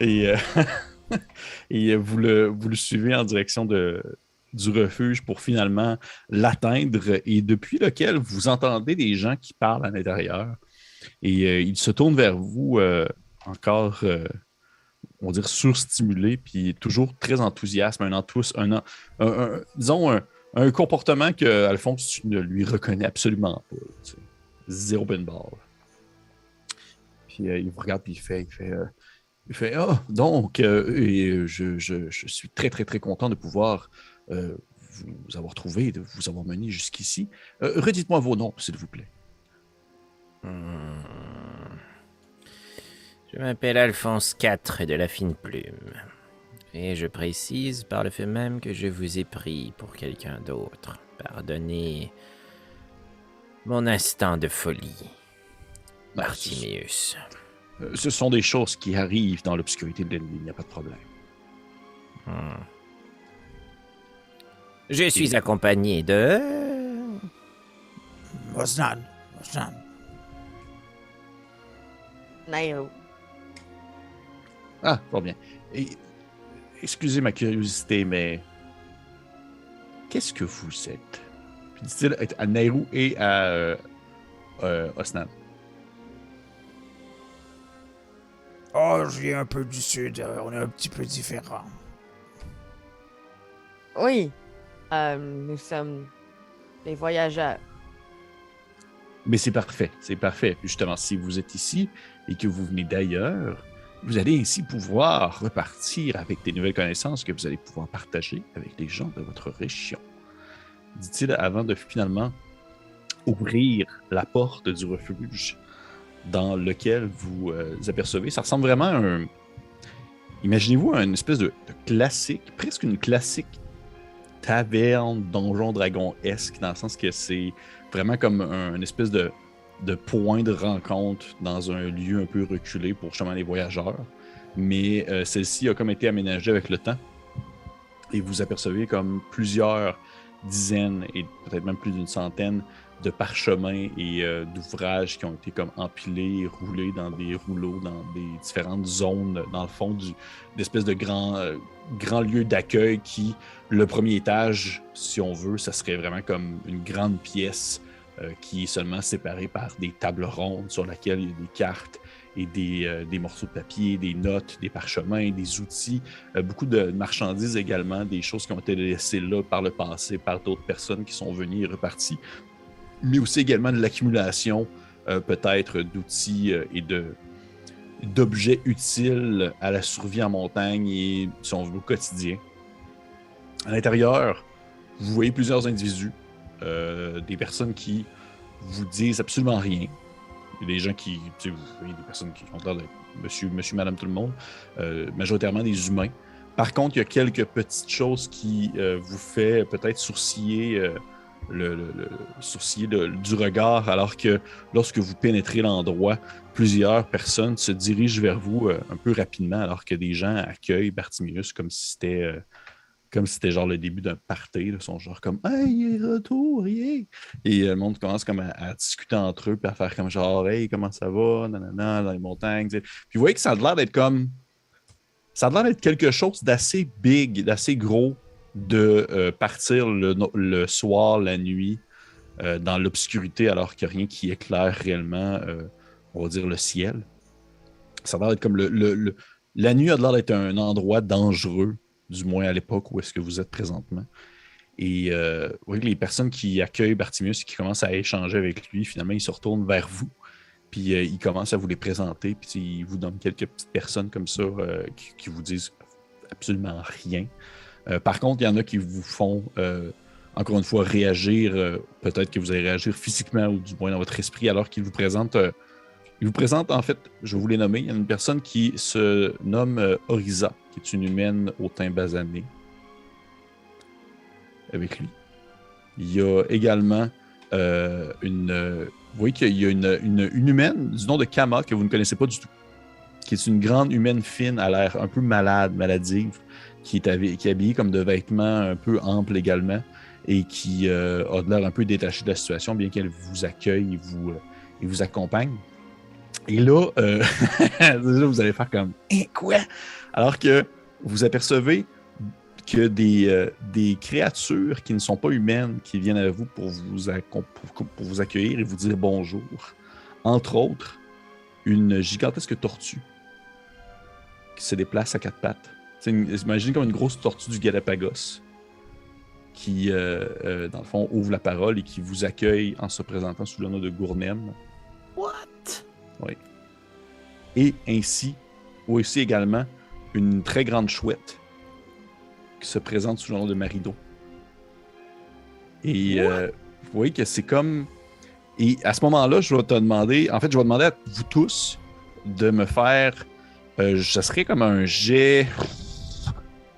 Et, euh, euh, vous, le, vous le suivez en direction de, du refuge pour finalement l'atteindre et depuis lequel vous entendez des gens qui parlent à l'intérieur. Et euh, ils se tournent vers vous euh, encore, euh, on va dire, surstimulés, puis toujours très enthousiaste, un enthous, un, un- un- disons, un, comportement que Alphonse tu ne lui reconnais absolument pas. Zéro pinball. Puis euh, il vous regarde, puis il fait, il fait, euh, il fait Ah, donc, euh, et, je, je- suis très, très, très content de pouvoir vous avoir trouvé, de vous avoir mené jusqu'ici. Redites-moi vos noms, s'il vous plaît. Hmm. Je m'appelle Alphonse IV de la fine plume. Et je précise par le fait même que je vous ai pris pour quelqu'un d'autre. Pardonnez mon instant de folie, ce, Bartiméus. euh, ce sont des choses qui arrivent dans l'obscurité de l'ennemi, il n'y a pas de problème. Hmm. Je suis accompagné de... Osnan. Osnan. Nairo. Ah, pas bien. Et, excusez ma curiosité, mais qu'est-ce que vous êtes? Puis dit-il à Nairou et à euh, euh, Osnan. Oh, je viens un peu du sud. euh, on est un petit peu différents. Oui. Euh, nous sommes des voyageurs. Mais c'est parfait, c'est parfait. Justement, si vous êtes ici et que vous venez d'ailleurs, vous allez ainsi pouvoir repartir avec des nouvelles connaissances que vous allez pouvoir partager avec les gens de votre région. Dit-il avant de finalement ouvrir la porte du refuge dans lequel vous euh, apercevez. Ça ressemble vraiment à un. Imaginez-vous une espèce de, classique, presque une classique taverne, donjon, dragon-esque, dans le sens que c'est vraiment comme un, une espèce de, de point de rencontre dans un lieu un peu reculé pour justement les voyageurs. Mais euh, celle-ci a comme été aménagée avec le temps. Et vous apercevez comme plusieurs dizaines et peut-être même plus d'une centaine de parchemins et euh, d'ouvrages qui ont été comme empilés, roulés dans des rouleaux, dans des différentes zones, dans le fond du d'espèce de grand, euh, grand lieu d'accueil qui, le premier étage, si on veut, ça serait vraiment comme une grande pièce qui est seulement séparée par des tables rondes sur laquelle il y a des cartes et des, euh, des morceaux de papier, des notes, des parchemins, des outils, euh, beaucoup de marchandises également, des choses qui ont été laissées là par le passé par d'autres personnes qui sont venues et reparties, mais aussi également de l'accumulation euh, peut-être d'outils euh, et de d'objets utiles à la survie en montagne et son au quotidien. À l'intérieur, vous voyez plusieurs individus, euh, des personnes qui vous disent absolument rien. Des gens qui, tu sais, vous voyez des personnes qui ont l'air d'être monsieur, madame, tout le monde, euh, majoritairement des humains. Par contre, il y a quelques petites choses qui euh, vous fait peut-être sourciller, le, le- le- sourciller de- du regard, alors que lorsque vous pénétrez l'endroit, plusieurs personnes se dirigent vers vous un peu rapidement, alors que des gens accueillent Bartimius comme si c'était comme si c'était genre le début d'un party. Ils sont genre comme Hey, il est retour, yeah! Et euh, le monde commence comme à, discuter entre eux, puis à faire comme genre Hey, comment ça va? Nanana, dans les montagnes. tu sais. Puis vous voyez que ça a l'air d'être comme. Ça a l'air d'être quelque chose d'assez big, d'assez gros de euh, partir le, soir, la nuit, euh, dans l'obscurité, alors qu'il n'y a rien qui éclaire réellement, on va dire, le ciel. Ça a l'air d'être comme le- La nuit a l'air d'être un endroit dangereux, du moins à l'époque où est-ce que vous êtes présentement. Et euh, que les personnes qui accueillent Bartimius et qui commencent à échanger avec lui, finalement, ils se retournent vers vous. Puis euh, ils commencent à vous les présenter. Puis ils vous donnent quelques petites personnes comme ça euh, qui, qui vous disent absolument rien. Euh, par contre, il y en a qui vous font, encore une fois, réagir. Peut-être que vous allez réagir physiquement ou du moins dans votre esprit alors qu'ils vous présentent. Ils vous présentent, en fait, je vais vous les nommer. Il y a une personne qui se nomme euh, Orisa, qui est une humaine au teint basané. Avec lui. Il y a également euh, une. euh, vous voyez qu'il y a une, une- humaine du nom de Kama que vous ne connaissez pas du tout. Qui est une grande humaine fine, à l'air un peu malade, maladive, qui est, habillée comme de vêtements un peu amples également et qui a de l'air un peu détachée de la situation, bien qu'elle vous accueille et vous, et vous accompagne. Et là, euh, vous allez faire comme Hein, quoi? Alors que vous apercevez que des, euh, des créatures qui ne sont pas humaines qui viennent à vous pour vous, pour, vous accueillir et vous dire bonjour. Entre autres, une gigantesque tortue qui se déplace à quatre pattes. Imaginez comme une grosse tortue du Galapagos qui, euh, euh, dans le fond, ouvre la parole et qui vous accueille en se présentant sous le nom de Gournem. What? Oui. Et ainsi, aussi également, une très grande chouette qui se présente sous le nom de Marido. Et euh, vous voyez que c'est comme. Et à ce moment-là, je vais te demander, en fait, je vais demander à vous tous de me faire. euh, ça serait comme un jet.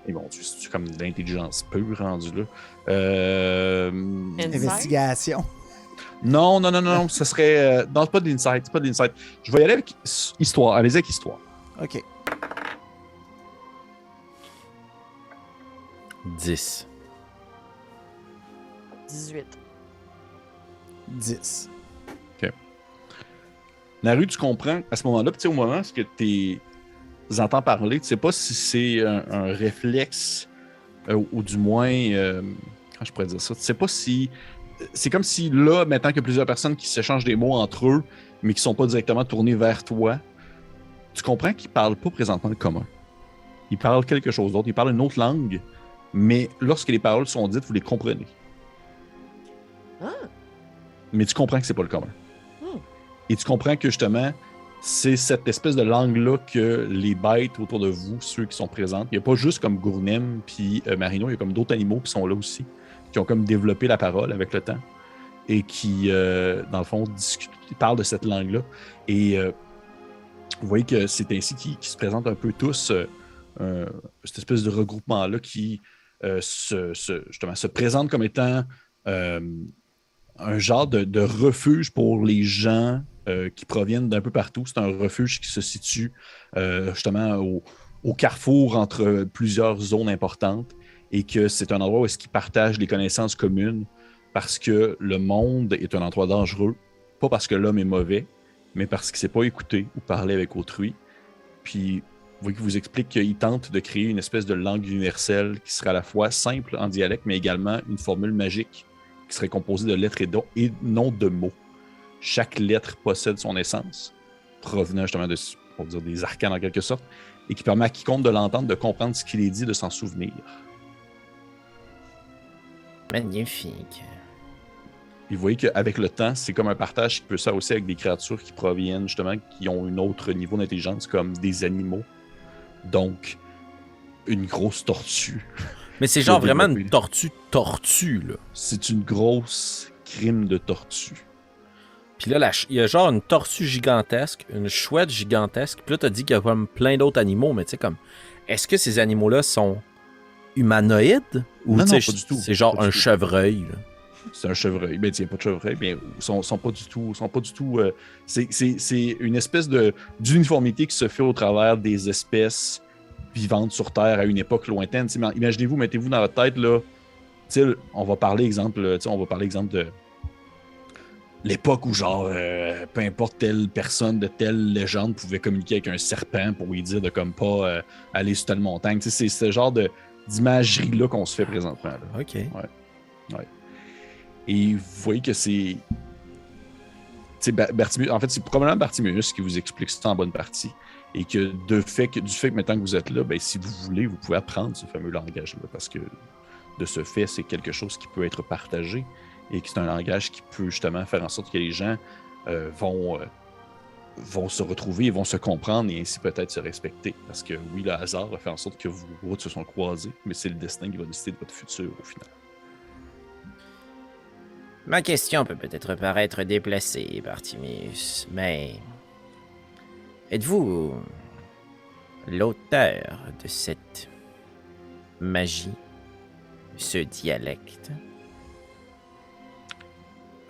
Et bon, c'est comme de l'intelligence pure rendu là? Euh? Investigation. Non, non, non, non, ça serait. euh, non, c'est pas de l'insight, c'est pas de l'insight. Je vais y aller avec histoire. Allez-y avec histoire. OK. 10. 18. 10. Naru, tu comprends à ce moment-là, sais, au moment où tu entends parler, tu sais pas si c'est un, un réflexe euh, ou du moins. euh, comment je pourrais dire ça? Tu sais pas si. C'est comme si là, maintenant qu'il y a plusieurs personnes qui s'échangent des mots entre eux, mais qui sont pas directement tournés vers toi, tu comprends qu'ils parlent pas présentement le commun. Ils parlent quelque chose d'autre. Ils parlent une autre langue, mais lorsque les paroles sont dites, vous les comprenez. Ah. Mais tu comprends que c'est pas le commun. Hmm. Et tu comprends que justement, c'est cette espèce de langue-là que les bêtes autour de vous, ceux qui sont présents, il n'y a pas juste comme Gournem puis euh, Marino, il y a comme d'autres animaux qui sont là aussi, qui ont comme développé la parole avec le temps et qui, euh, dans le fond, discutent, parlent de cette langue-là. Et euh, vous voyez que c'est ainsi qu'ils se présentent un peu tous, euh, cette espèce de regroupement-là qui se, justement, se présente comme étant un genre de, refuge pour les gens qui proviennent d'un peu partout. C'est un refuge qui se situe justement au carrefour entre plusieurs zones importantes et que c'est un endroit où est-ce qu'ils partagent les connaissances communes parce que le monde est un endroit dangereux, pas parce que l'homme est mauvais, mais parce qu'il ne sait pas écouter ou parler avec autrui. Puis, vous voyez vous explique qu'il tente de créer une espèce de langue universelle qui serait à la fois simple en dialecte, mais également une formule magique qui serait composée de lettres et, non de mots. Chaque lettre possède son essence, provenant justement de, va dire, des arcanes en quelque sorte, et qui permet à quiconque de l'entendre de comprendre ce qu'il est dit, de s'en souvenir. Magnifique. Et vous voyez qu'avec le temps, c'est comme un partage qui peut se faire aussi avec des créatures qui proviennent justement, qui ont un autre niveau d'intelligence, comme des animaux. Donc, une grosse tortue. Mais c'est genre vraiment une tortue tortue, là. C'est une grosse crime de tortue. Puis là, la il y a genre une tortue gigantesque, une chouette gigantesque. Puis là, t'as dit qu'il y a comme plein d'autres animaux, mais tu sais, comme. Est-ce que ces animaux-là sont humanoïdes? Ou Non, tu non, sais, pas du tout. c'est genre Pas un chevreuil, là? C'est un chevreuil. Ben, il n'y a pas de chevreuil. Bien, ils sont, sont pas du tout. Sont pas du tout euh, c'est- c'est c'est une espèce de d'uniformité qui se fait au travers des espèces vivantes sur Terre à une époque lointaine. Imaginez-vous, mettez-vous dans votre tête, là. on va parler, exemple, on va parler, exemple, de l'époque où, genre, euh, peu importe telle personne de telle légende pouvait communiquer avec un serpent pour lui dire de comme pas euh, aller sur telle montagne. C'est ce genre de- d'imagerie-là qu'on se fait présentement. là. Ok. Et vous voyez que c'est. tu sais, Ba- Bartiméus- en fait, c'est probablement Bartiméus qui vous explique ça en bonne partie. Et que, de fait que du fait que maintenant que vous êtes là, ben, si vous voulez, vous pouvez apprendre ce fameux langage-là. Parce que de ce fait, c'est quelque chose qui peut être partagé et que c'est un langage qui peut justement faire en sorte que les gens euh, vont, euh, vont se retrouver et vont se comprendre et ainsi peut-être se respecter. Parce que oui, le hasard a fait en sorte que vos routes se sont croisées, mais c'est le destin qui va décider de votre futur au final. Ma question peut peut-être paraître déplacée, Bartimius, mais êtes-vous l'auteur de cette magie, ce dialecte?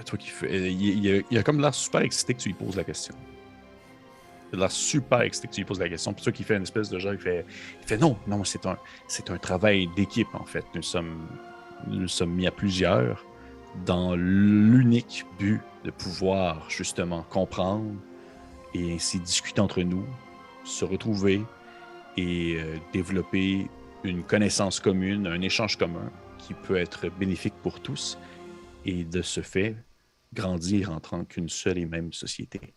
Toi qui fais. euh, Il, il il a comme l'air super excité que tu lui poses la question. A l'air super excité que tu lui poses la question. Puis toi qui fait une espèce de genre, il fait, non, non, c'est un, c'est un travail d'équipe en fait. Nous sommes, nous sommes mis à plusieurs dans l'unique but de pouvoir justement comprendre et ainsi discuter entre nous, se retrouver et euh, développer une connaissance commune, un échange commun qui peut être bénéfique pour tous et de ce fait grandir en tant qu'une seule et même société.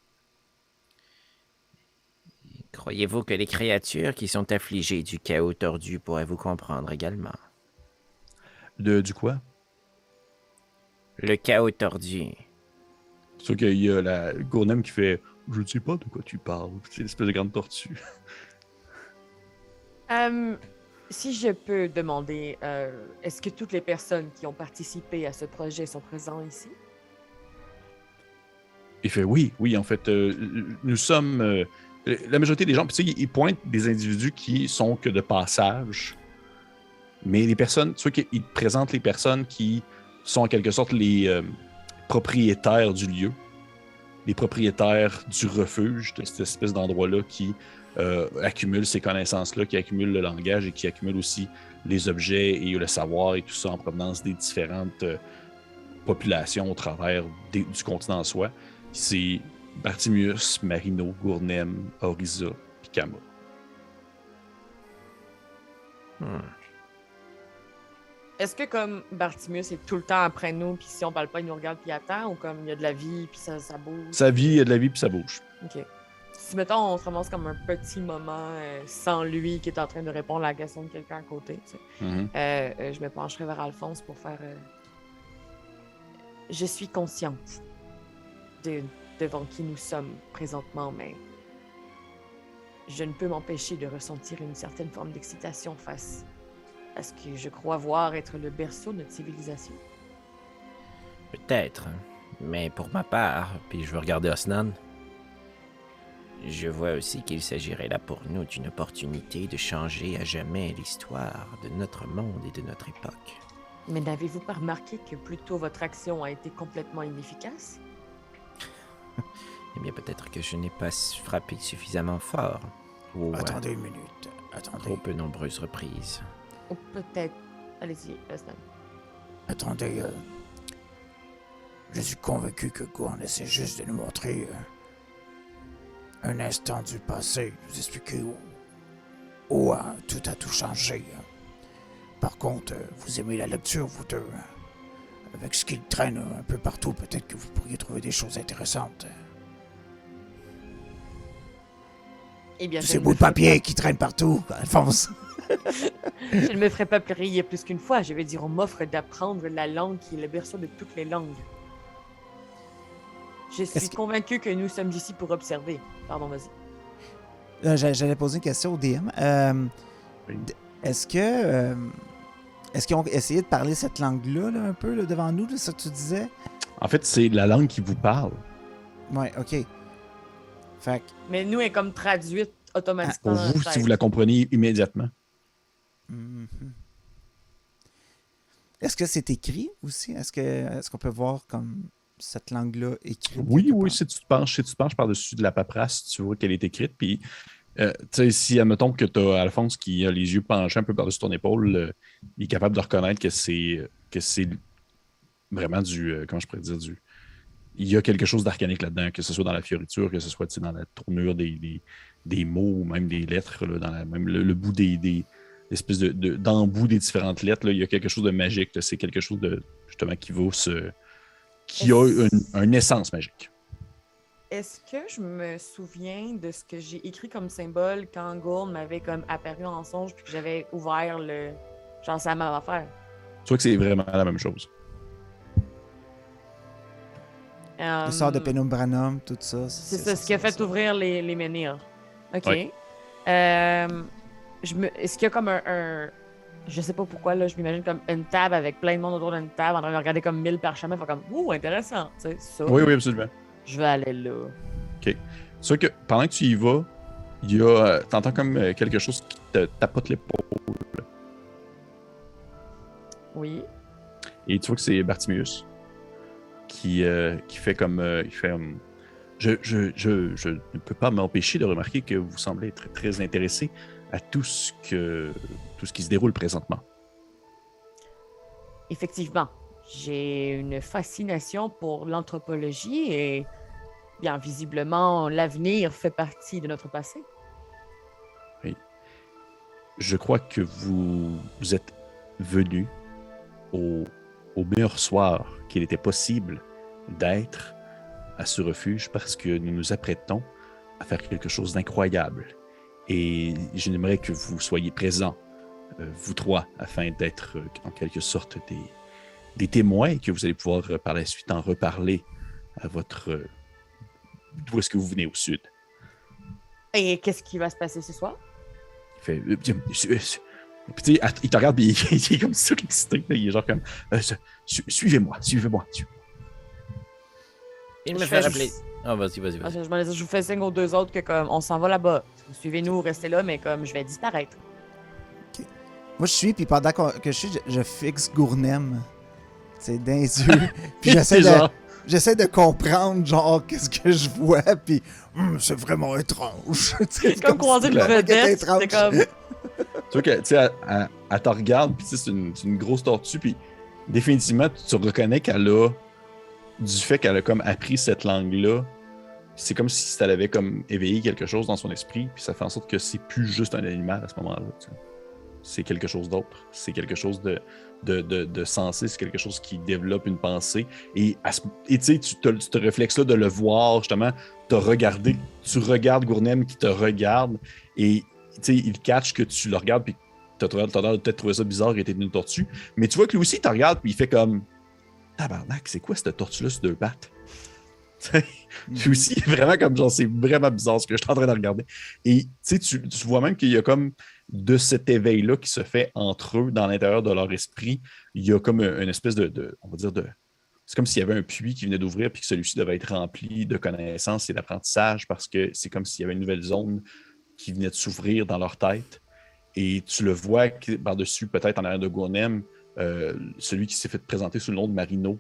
Croyez-vous que les créatures qui sont affligées du chaos tordu pourraient vous comprendre également? De, du quoi? Le chaos tordu. C'est sûr qu'il y a la Gournem qui fait Je ne sais pas de quoi tu parles. C'est l'espèce de grande tortue. Euh, si je peux demander, euh, est-ce que toutes les personnes qui ont participé à ce projet sont présentes ici? Il fait oui, oui, en fait, euh, nous sommes. euh, la majorité des gens, tu sais, ils pointent des individus qui sont que de passage. Mais les personnes, tu qu'ils te présentent les personnes qui sont en quelque sorte les euh, propriétaires du lieu, les propriétaires du refuge, de cette espèce d'endroit-là qui euh, accumule ces connaissances-là, qui accumule le langage et qui accumule aussi les objets et le savoir et tout ça en provenance des différentes euh, populations au travers du continent en soi. C'est Bartimius, Marino, Gournem, Oriza, puis Kama. Hmm. Est-ce que comme Bartimius est tout le temps après nous, puis si on parle pas, il nous regarde puis il attend, ou comme il y a de la vie, puis ça, ça bouge? Sa vie, il y a de la vie, puis ça bouge. Ok. Si mettons on se ramasse comme un petit moment euh, sans lui qui est en train de répondre à la question de quelqu'un à côté, tu sais, Mhm. euh, euh, je me pencherai vers Alphonse pour faire. euh, Je suis consciente de devant qui nous sommes présentement, mais je ne peux m'empêcher de ressentir une certaine forme d'excitation face à ce que je crois voir être le berceau de notre civilisation. Peut-être, mais pour ma part, Puis je vais regarder Osnan. je vois aussi qu'il s'agirait là pour nous d'une opportunité de changer à jamais l'histoire de notre monde et de notre époque. Mais n'avez-vous pas remarqué que plutôt votre action a été complètement inefficace? Eh bien, peut-être que je n'ai pas frappé suffisamment fort. Ou Attendez une minute. Attendez. trop peu nombreuses reprises. Ou peut-être. Allez-y, Osnan. Attendez. euh, Je suis convaincu que Gorn essaie juste de nous montrer euh, un instant du passé, nous expliquer où, où euh, tout a tout changé. Par contre, euh, vous aimez la lecture, vous deux. euh. Avec ce qu'il traîne un peu partout, peut-être que vous pourriez trouver des choses intéressantes. Eh bien, Tous ces bouts de papier qui traînent partout, Alphonse. Je ne me ferai pas prier plus qu'une fois. Je vais dire, on m'offre d'apprendre la langue qui est le berceau de toutes les langues. Je suis Est-ce que- convaincu que nous sommes ici pour observer. Pardon, vas-y. Euh, j'a- J'allais poser une question au DM. Euh, Est-ce que. euh, Est-ce qu'ils ont essayé de parler cette langue-là, là, un peu, là, devant nous, là, ça que tu disais? En fait, c'est la langue qui vous parle. Ouais, ok. Fait que. Mais nous, elle est comme traduite automatiquement. Pour vous, si vous la comprenez immédiatement. Mhm. Est-ce que c'est écrit aussi? Est-ce que est-ce qu'on peut voir comme cette langue-là écrite? Oui, oui, si tu te penches, si tu te penches par-dessus de la paperasse, tu vois qu'elle est écrite. Puis, euh, tu sais, si, admettons que tu as Alphonse qui a les yeux penchés un peu par-dessus ton épaule, euh, il est capable de reconnaître que c'est que c'est vraiment du. euh, comment je pourrais dire du. Il y a quelque chose d'arcanique là-dedans, que ce soit dans la fioriture, que ce soit dans la tournure des, des, des mots ou même des lettres, là, dans la, même le, le bout des. des l'espèce de, de- d'embout des différentes lettres, là, il y a quelque chose de magique. C'est quelque chose de justement qui vaut ce. qui a une, une essence magique. Est-ce que je me souviens de ce que j'ai écrit comme symbole quand Gould m'avait comme apparu en songe puis que j'avais ouvert le. Genre, la même affaire. Tu vois que c'est vraiment la même chose. Euh, Le sort de Penumbranum, tout ça. C'est ça, ce qui a fait ça. ouvrir les, les menhirs. Ok. Ouais. Euh, je me... Est-ce qu'il y a comme un, un- Je sais pas pourquoi, là, je m'imagine comme une table avec plein de monde autour d'une table en train de regarder comme mille parchemins. Fait comme, ouh, intéressant. Tu sais, ça. Oui, oui, absolument. Je vais aller là. C'est sûr que pendant que tu y vas, il y a. euh, T'entends comme euh, quelque chose qui te tapote l'épaule. Oui. Et tu vois que c'est Bartimius qui, euh, qui fait comme. euh, il fait. je, je, je, je ne peux pas m'empêcher de remarquer que vous semblez être très intéressé à tout ce, que, tout ce qui se déroule présentement. Effectivement, j'ai une fascination pour l'anthropologie et, bien visiblement, l'avenir fait partie de notre passé. Je crois que vous, êtes venu au, meilleur soir qu'il était possible d'être à ce refuge parce que nous nous apprêtons à faire quelque chose d'incroyable. Et j'aimerais que vous soyez présents, euh, vous trois, afin d'être en quelque sorte des, des témoins et que vous allez pouvoir euh, par la suite en reparler à votre... euh, D'où est-ce que vous venez au sud? Et qu'est-ce qui va se passer ce soir? Il fait. euh, Puis tu sais, att- il te regarde, puis il, il est comme surexcité. là. Il est genre comme. euh, su- su- Suivez-moi, suivez-moi. su- Il Je me fait rappeler. juste- Ah, vas-y, vas-y, Ah, vas-y. Je, je vous fais signe aux deux autres que comme on s'en va là-bas. Suivez-nous, restez là, mais comme je vais disparaître. Moi, je suis, puis pendant que je suis, je, je fixe Gournem. C'est dans les yeux. puis j'essaie de, genre- j'essaie de comprendre, genre, qu'est-ce que je vois, puis Hum, c'est vraiment étrange. C'est comme croiser si une vedette. étrange. C'est comme. Tu vois que, tu sais, elle, elle- elle te regarde, puis c'est une, grosse tortue, puis définitivement, tu, reconnais qu'elle a, du fait qu'elle a comme appris cette langue-là, c'est comme si ça avait comme éveillé quelque chose dans son esprit, puis ça fait en sorte que c'est plus juste un animal à ce moment-là. tu sais. C'est quelque chose d'autre. C'est quelque chose de, de, de, sensé, c'est quelque chose qui développe une pensée. Et ce- et tu sais, tu te- ce réflexe-là de le voir, justement, te regarder, tu regardes Gournem qui te regarde, et tu sais, il catch que tu le regardes, puis l'air de peut-être trouver ça bizarre, il était une tortue. Mais tu vois que lui aussi, il te regarde, puis il fait comme Tabarnak, c'est quoi cette tortue-là sur deux pattes? Lui aussi, vraiment comme genre, c'est vraiment bizarre ce que je suis en train de regarder. Et tu vois même qu'il y a comme de cet éveil-là qui se fait entre eux dans l'intérieur de leur esprit. Il y a comme un- une espèce de, on va dire, de. C'est comme s'il y avait un puits qui venait d'ouvrir, puis que celui-ci devait être rempli de connaissances et d'apprentissage parce que c'est comme s'il y avait une nouvelle zone qui venait de s'ouvrir dans leur tête. Et tu le vois par-dessus, peut-être en arrière de Gournem, euh, celui qui s'est fait présenter sous le nom de Marino,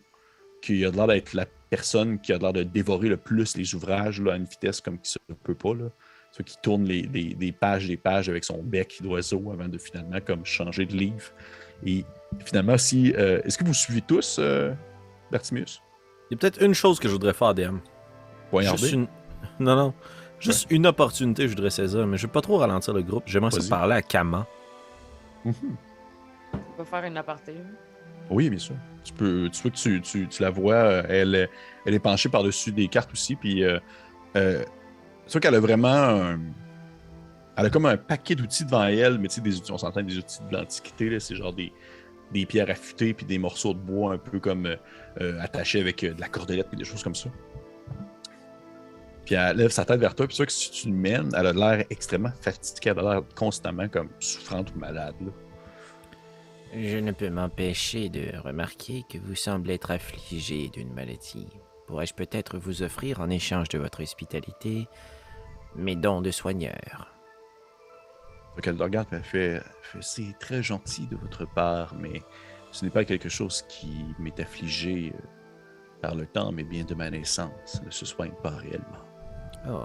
qui a l'air d'être la personne qui a l'air de dévorer le plus les ouvrages là, à une vitesse comme qui se peut pas. Là. Celui qui tourne les, les- des pages des pages avec son bec d'oiseau avant de finalement comme changer de livre. Et finalement, si. euh, Est-ce que vous suivez tous euh, Bertimius? Il y a peut-être une chose que je voudrais faire, DM. Juste une... Non, non. Juste une opportunité, je voudrais saisir, mais je veux pas trop ralentir le groupe. J'aimerais Vas-y. parler à Kama. Mhm. On peut faire une aparté. Oui, bien sûr. Tu peux, tu vois que tu, tu- tu la vois, euh, elle, elle est penchée par-dessus des cartes aussi, puis euh, euh, tu vois qu'elle a vraiment un- Elle a comme un paquet d'outils devant elle, mais tu sais, des outils, on s'entend des outils de l'Antiquité, c'est genre des, des pierres affûtées, puis des morceaux de bois un peu comme attachés avec de la cordelette, puis des choses comme ça. Puis elle lève sa tête vers toi. Puis c'est sûr que si tu le mènes, elle a l'air extrêmement fatiguée. Elle a l'air constamment comme souffrante ou malade. là. Je ne peux m'empêcher de remarquer que vous semblez être affligé d'une maladie. Pourrais-je peut-être vous offrir, en échange de votre hospitalité, mes dons de soigneur? Donc elle le regarde et elle fait, fait, C'est très gentil de votre part, mais ce n'est pas quelque chose qui m'est affligé euh, par le temps, mais bien de ma naissance. Ça ne se soigne pas réellement. Oh,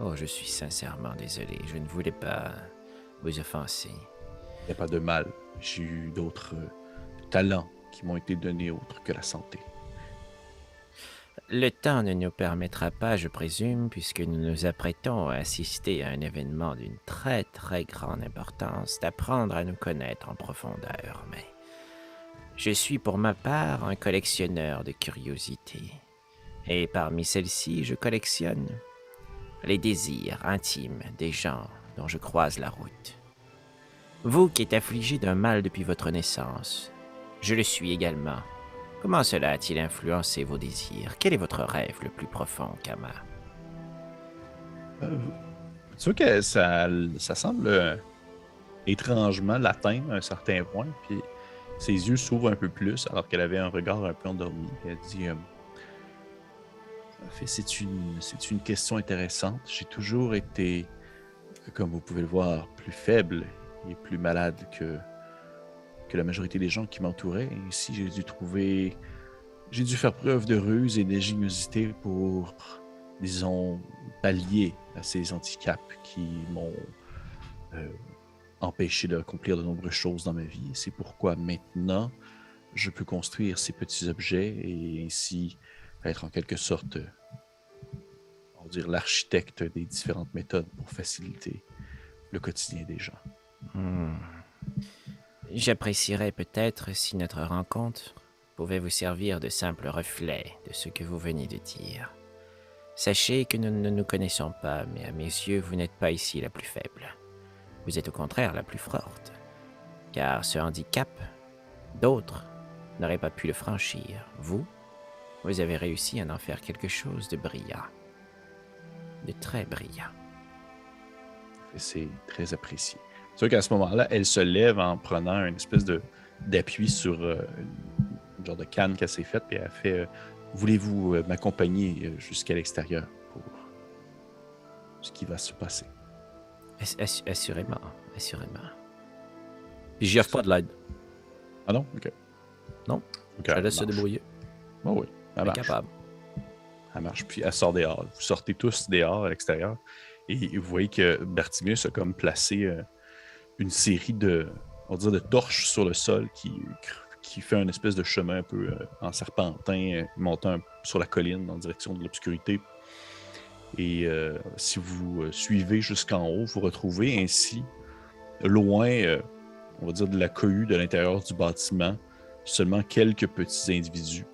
oh, je suis sincèrement désolé. Je ne voulais pas vous offenser. N'y a pas de mal. J'ai eu d'autres euh, talents qui m'ont été donnés autres que la santé. Le temps ne nous permettra pas, je présume, puisque nous nous apprêtons à assister à un événement d'une très très grande importance, d'apprendre à nous connaître en profondeur, mais je suis pour ma part un collectionneur de curiosités. Et parmi celles-ci, je collectionne les désirs intimes des gens dont je croise la route. Vous qui êtes affligé d'un mal depuis votre naissance, je le suis également. Comment cela a-t-il influencé vos désirs? Quel est votre rêve le plus profond, Kama? Euh, tu vois que ça, ça semble euh, étrangement l'atteindre à un certain point, puis ses yeux s'ouvrent un peu plus alors qu'elle avait un regard un peu endormi. Elle dit euh, c'est une, c'est une question intéressante. J'ai toujours été, comme vous pouvez le voir, plus faible et plus malade que, que la majorité des gens qui m'entouraient. Ainsi, j'ai dû trouver. J'ai dû faire preuve de ruse et d'ingéniosité pour, disons, pallier à ces handicaps qui m'ont euh, empêché d'accomplir de nombreuses choses dans ma vie. C'est pourquoi maintenant, je peux construire ces petits objets et ainsi être en quelque sorte, l'architecte des différentes méthodes pour faciliter le quotidien des gens. Hmm. J'apprécierais peut-être si notre rencontre pouvait vous servir de simple reflet de ce que vous venez de dire. Sachez que nous ne nous connaissons pas, mais à mes yeux, vous n'êtes pas ici la plus faible. Vous êtes au contraire la plus forte. Car ce handicap, d'autres n'auraient pas pu le franchir. Vous, vous avez réussi à en faire quelque chose de brillant. De très brillant. C'est très apprécié. C'est sûr qu'à ce moment-là, elle se lève en prenant une espèce de d'appui sur euh, une genre de canne qu'elle s'est faite, puis elle fait euh, Voulez-vous euh, m'accompagner jusqu'à l'extérieur pour ce qui va se passer Ass- ass- assurément, assurément. Puis j'y offre pas de l'aide. Ah non? Ok. Non. Ok, Je laisse se débrouiller. Ah oui, elle marche. Incapable. Elle marche, puis elle sort dehors. Vous sortez tous dehors à l'extérieur et vous voyez que Bartimius a comme placé une série de, on dire, de torches sur le sol qui, qui fait un espèce de chemin un peu euh, en serpentin, euh, montant sur la colline en direction de l'obscurité. Et euh, si vous suivez jusqu'en haut, vous retrouvez ainsi, loin, on va dire, de la cohue de l'intérieur du bâtiment, seulement quelques petits individus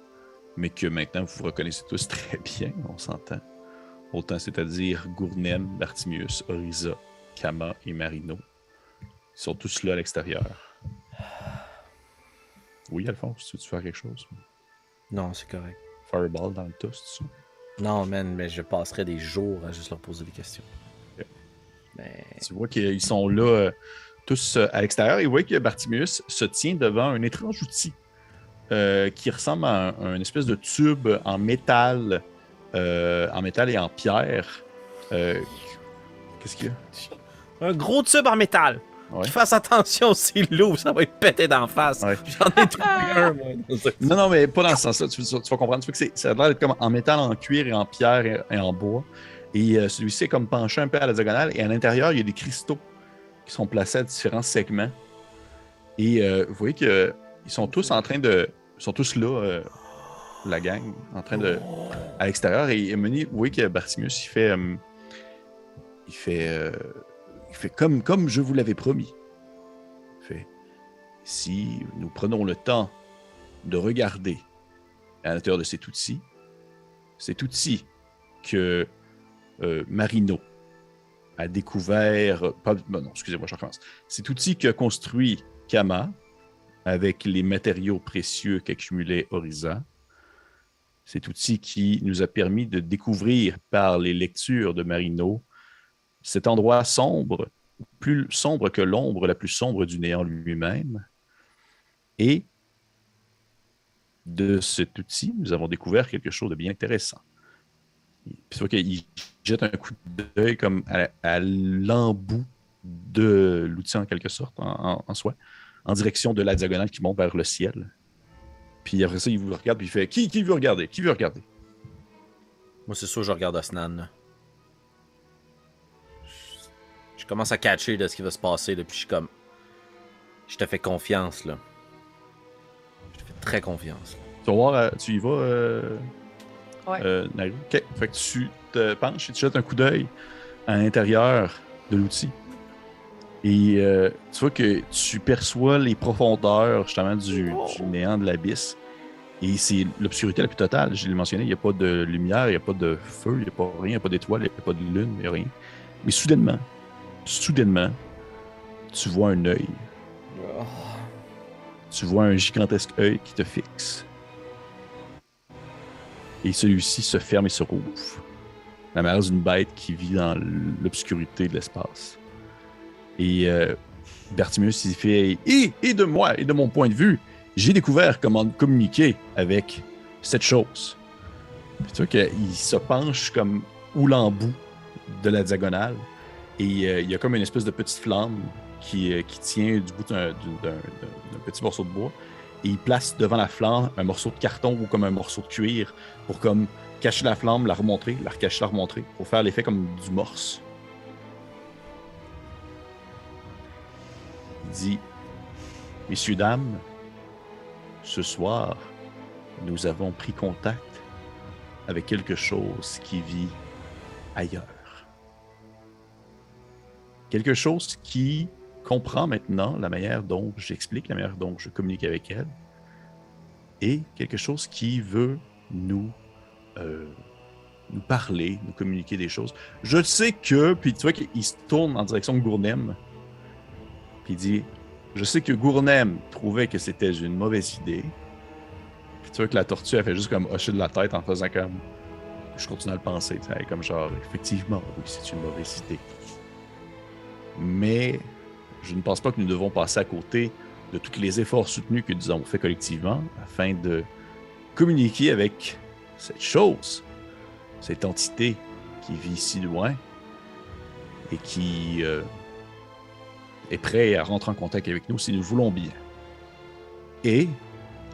mais que maintenant vous reconnaissez tous très bien, on s'entend. Autant c'est-à-dire Gournem, Bartimius, Orisa, Kama et Marino. Ils sont tous là à l'extérieur. Oui, Alphonse, tu veux faire quelque chose? Non, c'est correct. Fireball dans le toast, ça? Non, man, mais je passerai des jours à juste leur poser des questions. Mais. Tu vois qu'ils sont là euh, tous euh, à l'extérieur et vous voyez que Bartimius se tient devant un étrange outil euh, qui ressemble à un, un espèce de tube en métal, en métal et en pierre. Qu'est-ce qu'il y a? Un gros tube en métal! Ouais. Fasse attention s'il l'ouvre, ça va être pété d'en face. Ouais. J'en ai trouvé un, moi. Non, non, mais pas dans ce sens-là. Tu, tu vas comprendre. Tu vois que ça a l'air d'être comme en métal, en cuir et en pierre et, et en bois. Et euh, celui-ci est comme penché un peu à la diagonale. Et à l'intérieur, il y a des cristaux qui sont placés à différents segments. Et euh, vous voyez qu'ils sont tous en train de. Ils sont tous là, euh, la gang, en train de. à l'extérieur. Et donné, vous voyez que Bartimius, il fait. il fait. Fait comme, comme je vous l'avais promis. Fait. Si nous prenons le temps de regarder à l'intérieur de cet outil, cet outil que euh, Marino a découvert. Pas, non, excusez-moi, je recommence. Cet outil qu'a construit Kama avec les matériaux précieux qu'accumulait Orisa. Cet outil qui nous a permis de découvrir par les lectures de Marino cet endroit sombre, plus sombre que l'ombre la plus sombre du néant lui-même. Et de cet outil, nous avons découvert quelque chose de bien intéressant. Tu vois qu'il jette un coup d'œil comme à, à l'embout de l'outil en quelque sorte, en, soi, en direction de la diagonale qui monte vers le ciel. Puis après ça, il vous regarde puis il fait Qui, qui veut regarder? Qui veut regarder Moi, c'est sûr, je regarde Osnan. Je- commence à catcher de ce qui va se passer, là, puis je suis comme. Je te fais confiance, là. Je te fais très confiance. Tu vas voir, euh, tu y vas, euh, Ouais. euh, Naru? Ok. Fait que tu te penches et tu jettes un coup d'œil à l'intérieur de l'outil. Et euh, tu vois que tu perçois les profondeurs justement du, du néant de l'abysse. Et c'est l'obscurité la plus totale. Je l'ai mentionné, il n'y a pas de lumière, il n'y a pas de feu, il n'y a pas rien, il n'y a pas d'étoiles, il n'y a pas de lune, il n'y a rien. Mais soudainement, soudainement, tu vois un œil. Tu vois un gigantesque œil qui te fixe. Et celui-ci se ferme et se rouvre. La manière d'une bête qui vit dans l'obscurité de l'espace. Et euh, il fait et, et de moi, et de mon point de vue, j'ai découvert comment communiquer avec cette chose. Puis tu vois qu'il se penche comme ou l'embout de la diagonale. Et euh, il y a comme une espèce de petite flamme qui, euh, tient du bout d'un petit morceau de bois. Et il place devant la flamme un morceau de carton ou comme un morceau de cuir pour comme cacher la flamme, la remontrer, la recacher, la remontrer, pour faire l'effet comme du morse. Il dit Messieurs, dames, ce soir, nous avons pris contact avec quelque chose qui vit ailleurs. Quelque chose qui comprend maintenant la manière dont j'explique, la manière dont je communique avec elle, et quelque chose qui veut nous, euh, nous parler, nous communiquer des choses. Je sais que, puis tu vois qu'il se tourne en direction de Gournem, puis il dit Je sais que Gournem trouvait que c'était une mauvaise idée. Puis tu vois que la tortue, elle fait juste comme hocher de la tête en faisant comme. Je continue à le penser, comme genre, effectivement, oui, c'est une mauvaise idée. Mais je ne pense pas que nous devons passer à côté de tous les efforts soutenus que nous avons faits collectivement afin de communiquer avec cette chose, cette entité qui vit si loin et qui euh, est prêt à rentrer en contact avec nous si nous voulons bien. Et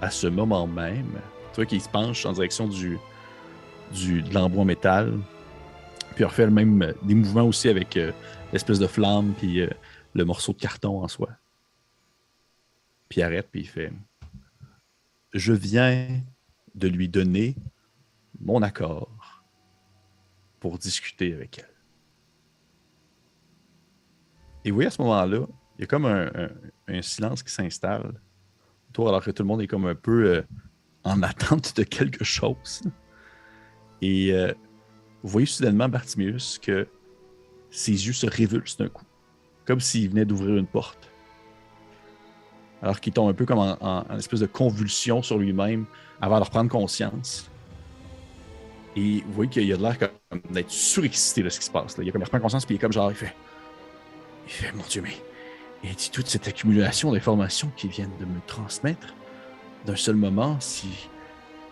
à ce moment même, tu vois qu'il se penche en direction du, du, de l'embout en métal, puis il refait le même, euh, des mouvements aussi avec euh, l'espèce de flamme, puis euh, le morceau de carton en soi. Puis arrête, puis il fait Je viens de lui donner mon accord pour discuter avec elle. Et vous voyez, à ce moment-là, il y a comme un, silence qui s'installe autour, alors que tout le monde est comme un peu en attente de quelque chose. Et vous voyez soudainement Bartimius que ses yeux se révulsent d'un coup, comme s'il venait d'ouvrir une porte. Alors qu'il tombe un peu comme en, espèce de convulsion sur lui-même avant de reprendre conscience. Et vous voyez qu'il a l'air d'être surexcité de ce qui se passe. Il a comme reprend conscience, puis il est comme genre, il fait. Il fait, mon Dieu, mais. Dit toute cette accumulation d'informations qu'ils viennent de me transmettre d'un seul moment, si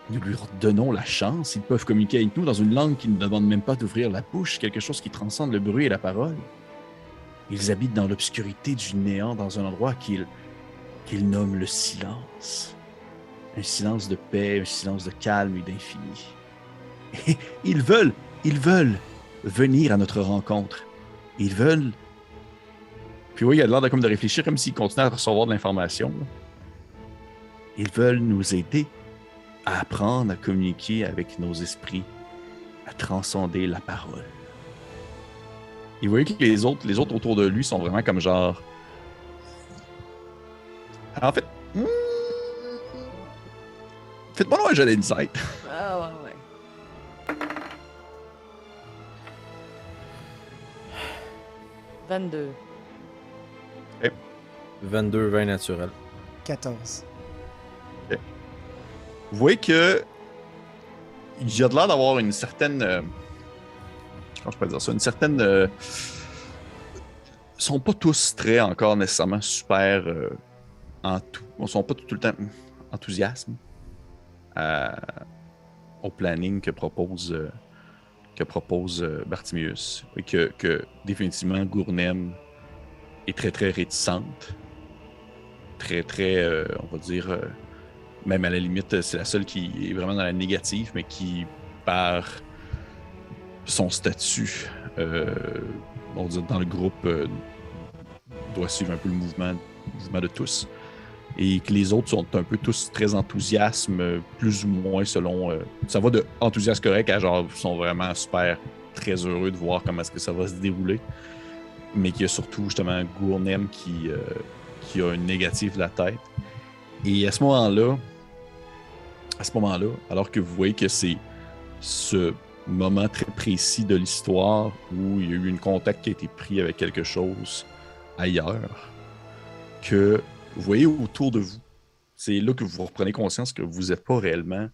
nous lui donnons la chance, ils peuvent communiquer avec nous dans une langue qui ne demande même pas d'ouvrir la bouche, quelque chose qui transcende le bruit et la parole. Ils habitent dans l'obscurité du néant, dans un endroit qu'ils nomment le silence. Un silence de paix, un silence de calme et d'infini. Ils veulent, ils veulent venir à notre rencontre. Ils veulent. Puis oui, il a l'air de, comme de réfléchir comme s'il continuait à recevoir de l'information. Ils veulent nous aider à apprendre à communiquer avec nos esprits, à transcender la parole. Et vous voyez que les autres, les autres autour de lui sont vraiment comme genre. En fait, hmm, faites-moi un jeu d'insight. Ah ouais, ouais. 22. 22 vins naturels. 14. Vous voyez que il y a de l'air d'avoir une certaine. euh, comment je peux dire ça? Une certaine. euh, sont pas tous très encore nécessairement super euh, en tout. Sont pas tout le temps enthousiasme à- au planning que propose euh, que propose euh, Bartimius. Et que, que définitivement Gournem est très très réticente. Très très, euh, on va dire, euh, même à la limite, c'est la seule qui est vraiment dans la négative, mais qui, par son statut, euh, dans le groupe, euh, doit suivre un peu le mouvement, de tous. Et que les autres sont un peu tous très enthousiastes, euh, plus ou moins selon. euh, ça va de enthousiasme correct à genre, sont vraiment super très heureux de voir comment est-ce que ça va se dérouler. Mais qu'il y a surtout justement Gournem qui, euh, qui a une négative de la tête. Et à ce moment-là, à ce moment-là, alors que vous voyez que c'est ce moment très précis de l'histoire où il y a eu une contact qui a été pris avec quelque chose ailleurs, que vous voyez autour de vous, c'est là que vous reprenez conscience que vous n'êtes pas réellement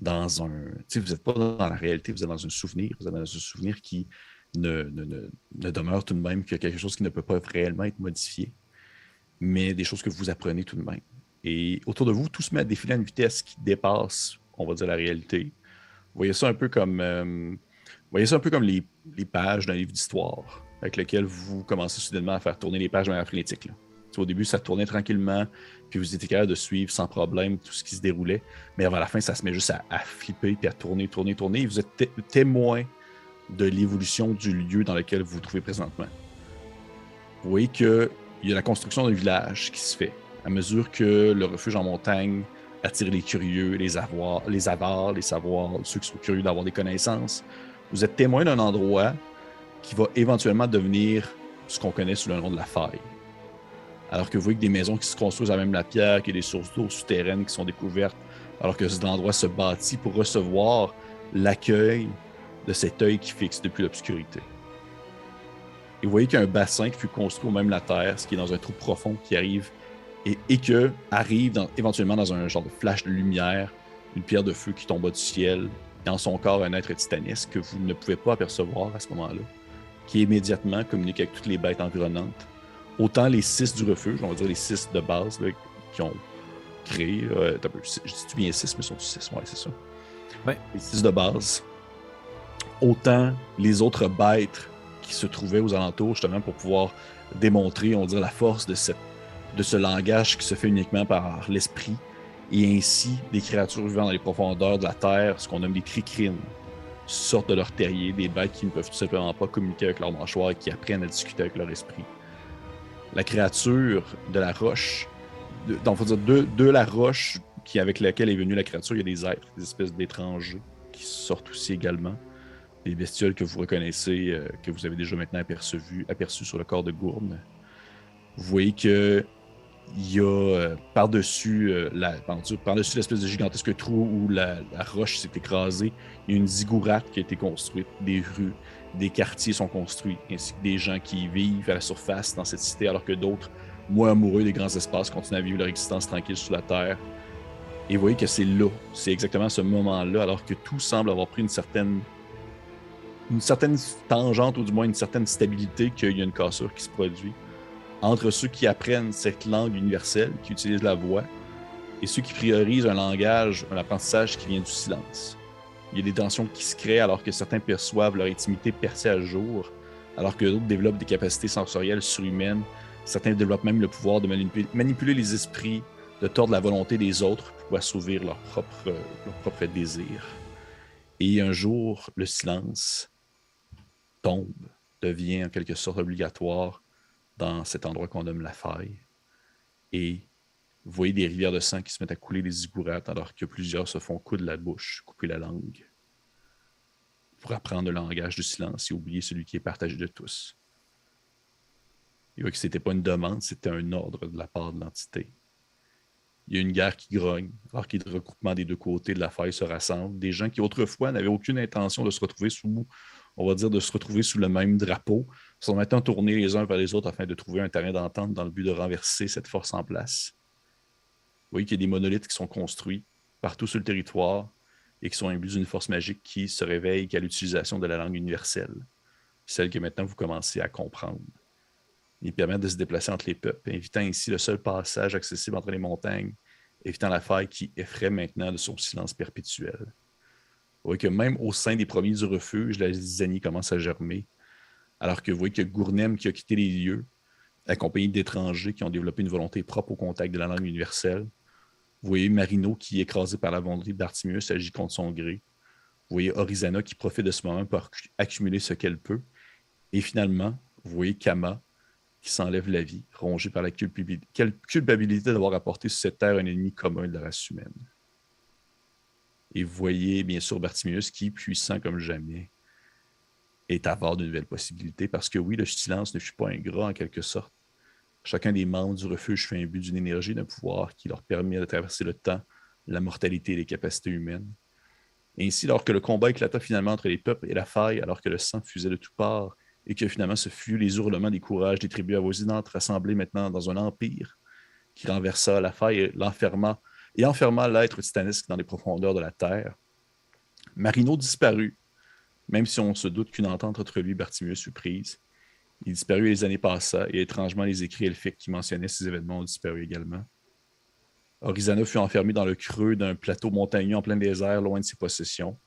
dans un. Vous n'êtes pas dans la réalité, vous êtes dans un souvenir. Vous êtes dans un souvenir qui ne demeure tout de même que quelque chose qui ne peut pas réellement être modifié, mais des choses que vous apprenez tout de même. Et autour de vous, tout se met à défiler à une vitesse qui dépasse, on va dire, la réalité. Vous voyez ça un peu comme, euh, voyez ça un peu comme les, pages d'un livre d'histoire, avec lequel vous commencez soudainement à faire tourner les pages de manière frénétique. Au début, ça tournait tranquillement, puis vous étiez capable de suivre sans problème tout ce qui se déroulait. Mais vers la fin, ça se met juste à, flipper, puis à tourner, tourner, tourner. Vous êtes té- témoin de l'évolution du lieu dans lequel vous vous trouvez présentement. Vous voyez qu'il y a la construction d'un village qui se fait à mesure que le refuge en montagne attire les curieux, les avoirs, les avares, les savoirs, ceux qui sont curieux d'avoir des connaissances. Vous êtes témoin d'un endroit qui va éventuellement devenir ce qu'on connaît sous le nom de la faille. Alors que vous voyez que des maisons qui se construisent à même la pierre, qu'il y a des sources d'eau souterraines qui sont découvertes, alors que cet endroit se bâtit pour recevoir l'accueil de cet œil qui fixe depuis l'obscurité. Et vous voyez qu'il y a un bassin qui fut construit au même la terre, ce qui est dans un trou profond qui arrive et, et que arrive dans- éventuellement dans un genre de flash de lumière, une pierre de feu qui tombe du ciel, dans son corps un être titanesque que vous ne pouvez pas apercevoir à ce moment-là, qui immédiatement communique avec toutes les bêtes environnantes. Autant les six du refuge, on va dire les six de base, là, qui ont créé. euh, peu, je dis bien six, mais sont six, ouais, c'est ça. Ouais. Les six de base. Autant les autres bêtes qui se trouvaient aux alentours, justement, pour pouvoir démontrer, on va dire, la force de, cette, de ce langage qui se fait uniquement par l'esprit, et ainsi des créatures vivant dans les profondeurs de la terre, ce qu'on nomme des tricrines, sortent de leur terrier, des bêtes qui ne peuvent tout simplement pas communiquer avec leur mâchoire et qui apprennent à discuter avec leur esprit. La créature de la roche, de, donc, faut dire de, la roche qui, avec laquelle est venue la créature, il y a des êtres, des espèces d'étrangers qui sortent aussi également. Des bestioles que vous reconnaissez, euh, que vous avez déjà maintenant aperçues sur le corps de Gourne. Vous voyez que il y a euh, par-dessus euh, par-dessus l'espèce de gigantesque trou où la, la roche s'est écrasée, il y a une ziggourate qui a été construite, des rues, des quartiers sont construits, ainsi que des gens qui vivent à la surface dans cette cité, alors que d'autres, moins amoureux des grands espaces, continuent à vivre leur existence tranquille sous la terre. Et vous voyez que c'est là, c'est exactement ce moment-là, alors que tout semble avoir pris une certaine une certaine tangente, ou du moins une certaine stabilité, qu'il y a une cassure qui se produit entre ceux qui apprennent cette langue universelle, qui utilisent la voix, et ceux qui priorisent un langage, un apprentissage qui vient du silence. Il y a des tensions qui se créent alors que certains perçoivent leur intimité percée à jour, alors que d'autres développent des capacités sensorielles surhumaines. Certains développent même le pouvoir de manipu- manipuler les esprits, de tordre la volonté des autres pour assouvir leur propre, leur propre désir. Et un jour, le silence tombe, devient en quelque sorte obligatoire dans cet endroit qu'on nomme la faille. Et vous voyez des rivières de sang qui se mettent à couler des ziggourats alors que plusieurs se font coudre la bouche, couper la langue, pour apprendre le langage du silence et oublier celui qui est partagé de tous. Et voyez que c'était pas une demande, c'était un ordre de la part de l'entité. Il y a une guerre qui grogne, alors que les regroupements des deux côtés de la faille se rassemblent. Des gens qui autrefois n'avaient aucune intention de se retrouver sous, on va dire, de se retrouver sous le même drapeau, sont maintenant tournés les uns vers les autres afin de trouver un terrain d'entente dans le but de renverser cette force en place. Vous voyez qu'il y a des monolithes qui sont construits partout sur le territoire, et qui sont imbus d'une force magique qui se réveille qu'à l'utilisation de la langue universelle, celle que maintenant vous commencez à comprendre. Ils permettent de se déplacer entre les peuples, évitant ainsi le seul passage accessible entre les montagnes, évitant la faille qui effraie maintenant de son silence perpétuel. Vous voyez que même au sein des premiers du refuge, la zizanie commence à germer, alors que vous voyez que Gournem qui a quitté les lieux, accompagné d'étrangers qui ont développé une volonté propre au contact de la langue universelle. Vous voyez Marino qui, écrasé par la volonté d'Artimius, agit contre son gré. Vous voyez Orizana qui profite de ce moment pour accu- accumuler ce qu'elle peut. Et finalement, vous voyez Kama qui s'enlève la vie, rongé par la culpabilité d'avoir apporté sur cette terre un ennemi commun de la race humaine. Et voyez bien sûr Bartimius qui, puissant comme jamais, est avare de nouvelles possibilités parce que oui, le silence ne fut pas ingrat en quelque sorte. Chacun des membres du refuge fait un but d'une énergie, d'un pouvoir qui leur permet de traverser le temps, la mortalité et les capacités humaines. Ainsi, alors que le combat éclata finalement entre les peuples et la faille, alors que le sang fusait de toutes parts, et que finalement ce fut les hurlements des courages des tribus avoisinantes rassemblées maintenant dans un empire qui renversa la faille et l'enferma et enferma l'être titanesque dans les profondeurs de la terre. Marino disparut, même si on se doute qu'une entente entre lui et Bartimius fut prise. Il disparut et les années passa, et étrangement, les écrits elfiques qui mentionnaient ces événements ont disparu également. Orizana fut enfermé dans le creux d'un plateau montagneux en plein désert, loin de ses possessions.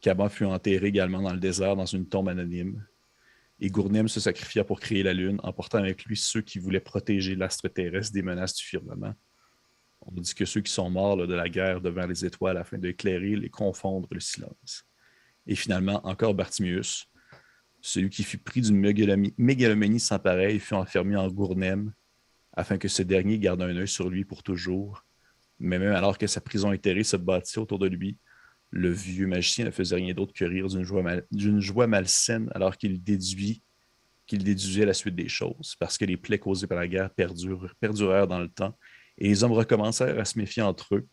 Kaba fut enterré également dans le désert, dans une tombe anonyme. Et Gournem se sacrifia pour créer la Lune, emportant avec lui ceux qui voulaient protéger l'astre terrestre des menaces du firmament. On dit que ceux qui sont morts de la guerre devant les étoiles afin d'éclairer et confondre le silence. Et finalement, encore Bartimius, celui qui fut pris d'une mégalomanie, sans pareil, fut enfermé en Gournem, afin que ce dernier garde un œil sur lui pour toujours. Mais même alors que sa prison éthérée se bâtit autour de lui, le vieux magicien ne faisait rien d'autre que rire d'une joie, mal- joie malsaine alors qu'il qu'il déduisait la suite des choses, parce que les plaies causées par la guerre perdurent- perdurèrent dans le temps, et les hommes recommencèrent à se méfier entre eux.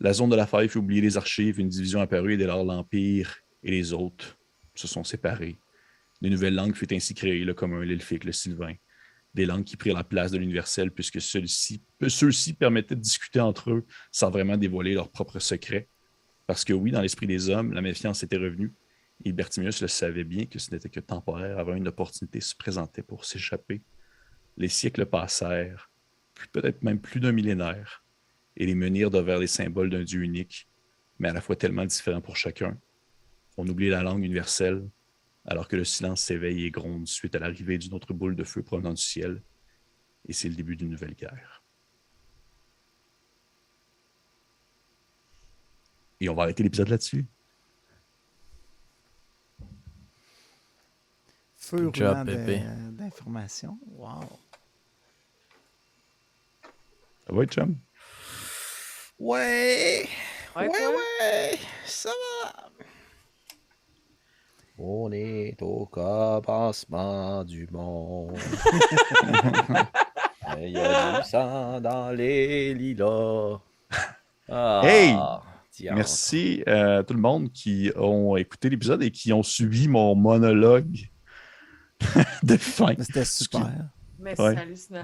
La zone de la faille fut oubliée des archives, une division apparut, et dès lors l'Empire et les autres se sont séparés. De nouvelles langues furent ainsi créées, le commun, l'elfique, le sylvain. Des langues qui prirent la place de l'universel, puisque ceux-ci ceux-ci permettaient de discuter entre eux sans vraiment dévoiler leurs propres secrets. Parce que oui, dans l'esprit des hommes, la méfiance était revenue. Et Bertimius le savait bien que ce n'était que temporaire avant une opportunité se présentait pour s'échapper. Les siècles passèrent, peut-être même plus d'un millénaire, et les menhirs devinrent les symboles d'un Dieu unique, mais à la fois tellement différent pour chacun. On oublie la langue universelle, alors que le silence s'éveille et gronde suite à l'arrivée d'une autre boule de feu provenant du ciel, et c'est le début d'une nouvelle guerre. Et on va arrêter l'épisode là-dessus. Feu roulant d'informations. Wow. Ça va, chum? Ouais. Ouais, Ouais. Ça va. On est au commencement du monde. Il y a du sang dans les lilas. Ah, Hey! Merci à tout le monde qui ont écouté l'épisode et qui ont suivi mon monologue de fin. Mais C'était super. Mais Ouais. c'est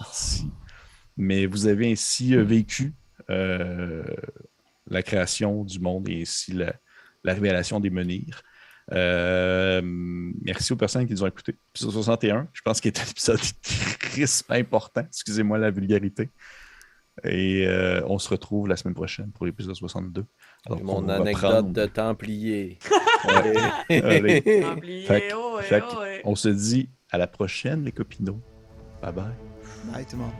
Merci. Mais vous avez ainsi euh, vécu euh, la création du monde et ainsi la, la révélation des menhirs. Euh, merci aux personnes qui nous ont écoutés. Épisode 61, je pense qu'il est un épisode crisp important. Excusez-moi la vulgarité. Et euh, on se retrouve la semaine prochaine pour l'épisode 62. Alors, Mon anecdote prendre- de Templier. Ouais. Allez. Fait que- oh, fait oh, ouais. On se dit à la prochaine, les copinos. Bye bye. Bye tout le monde.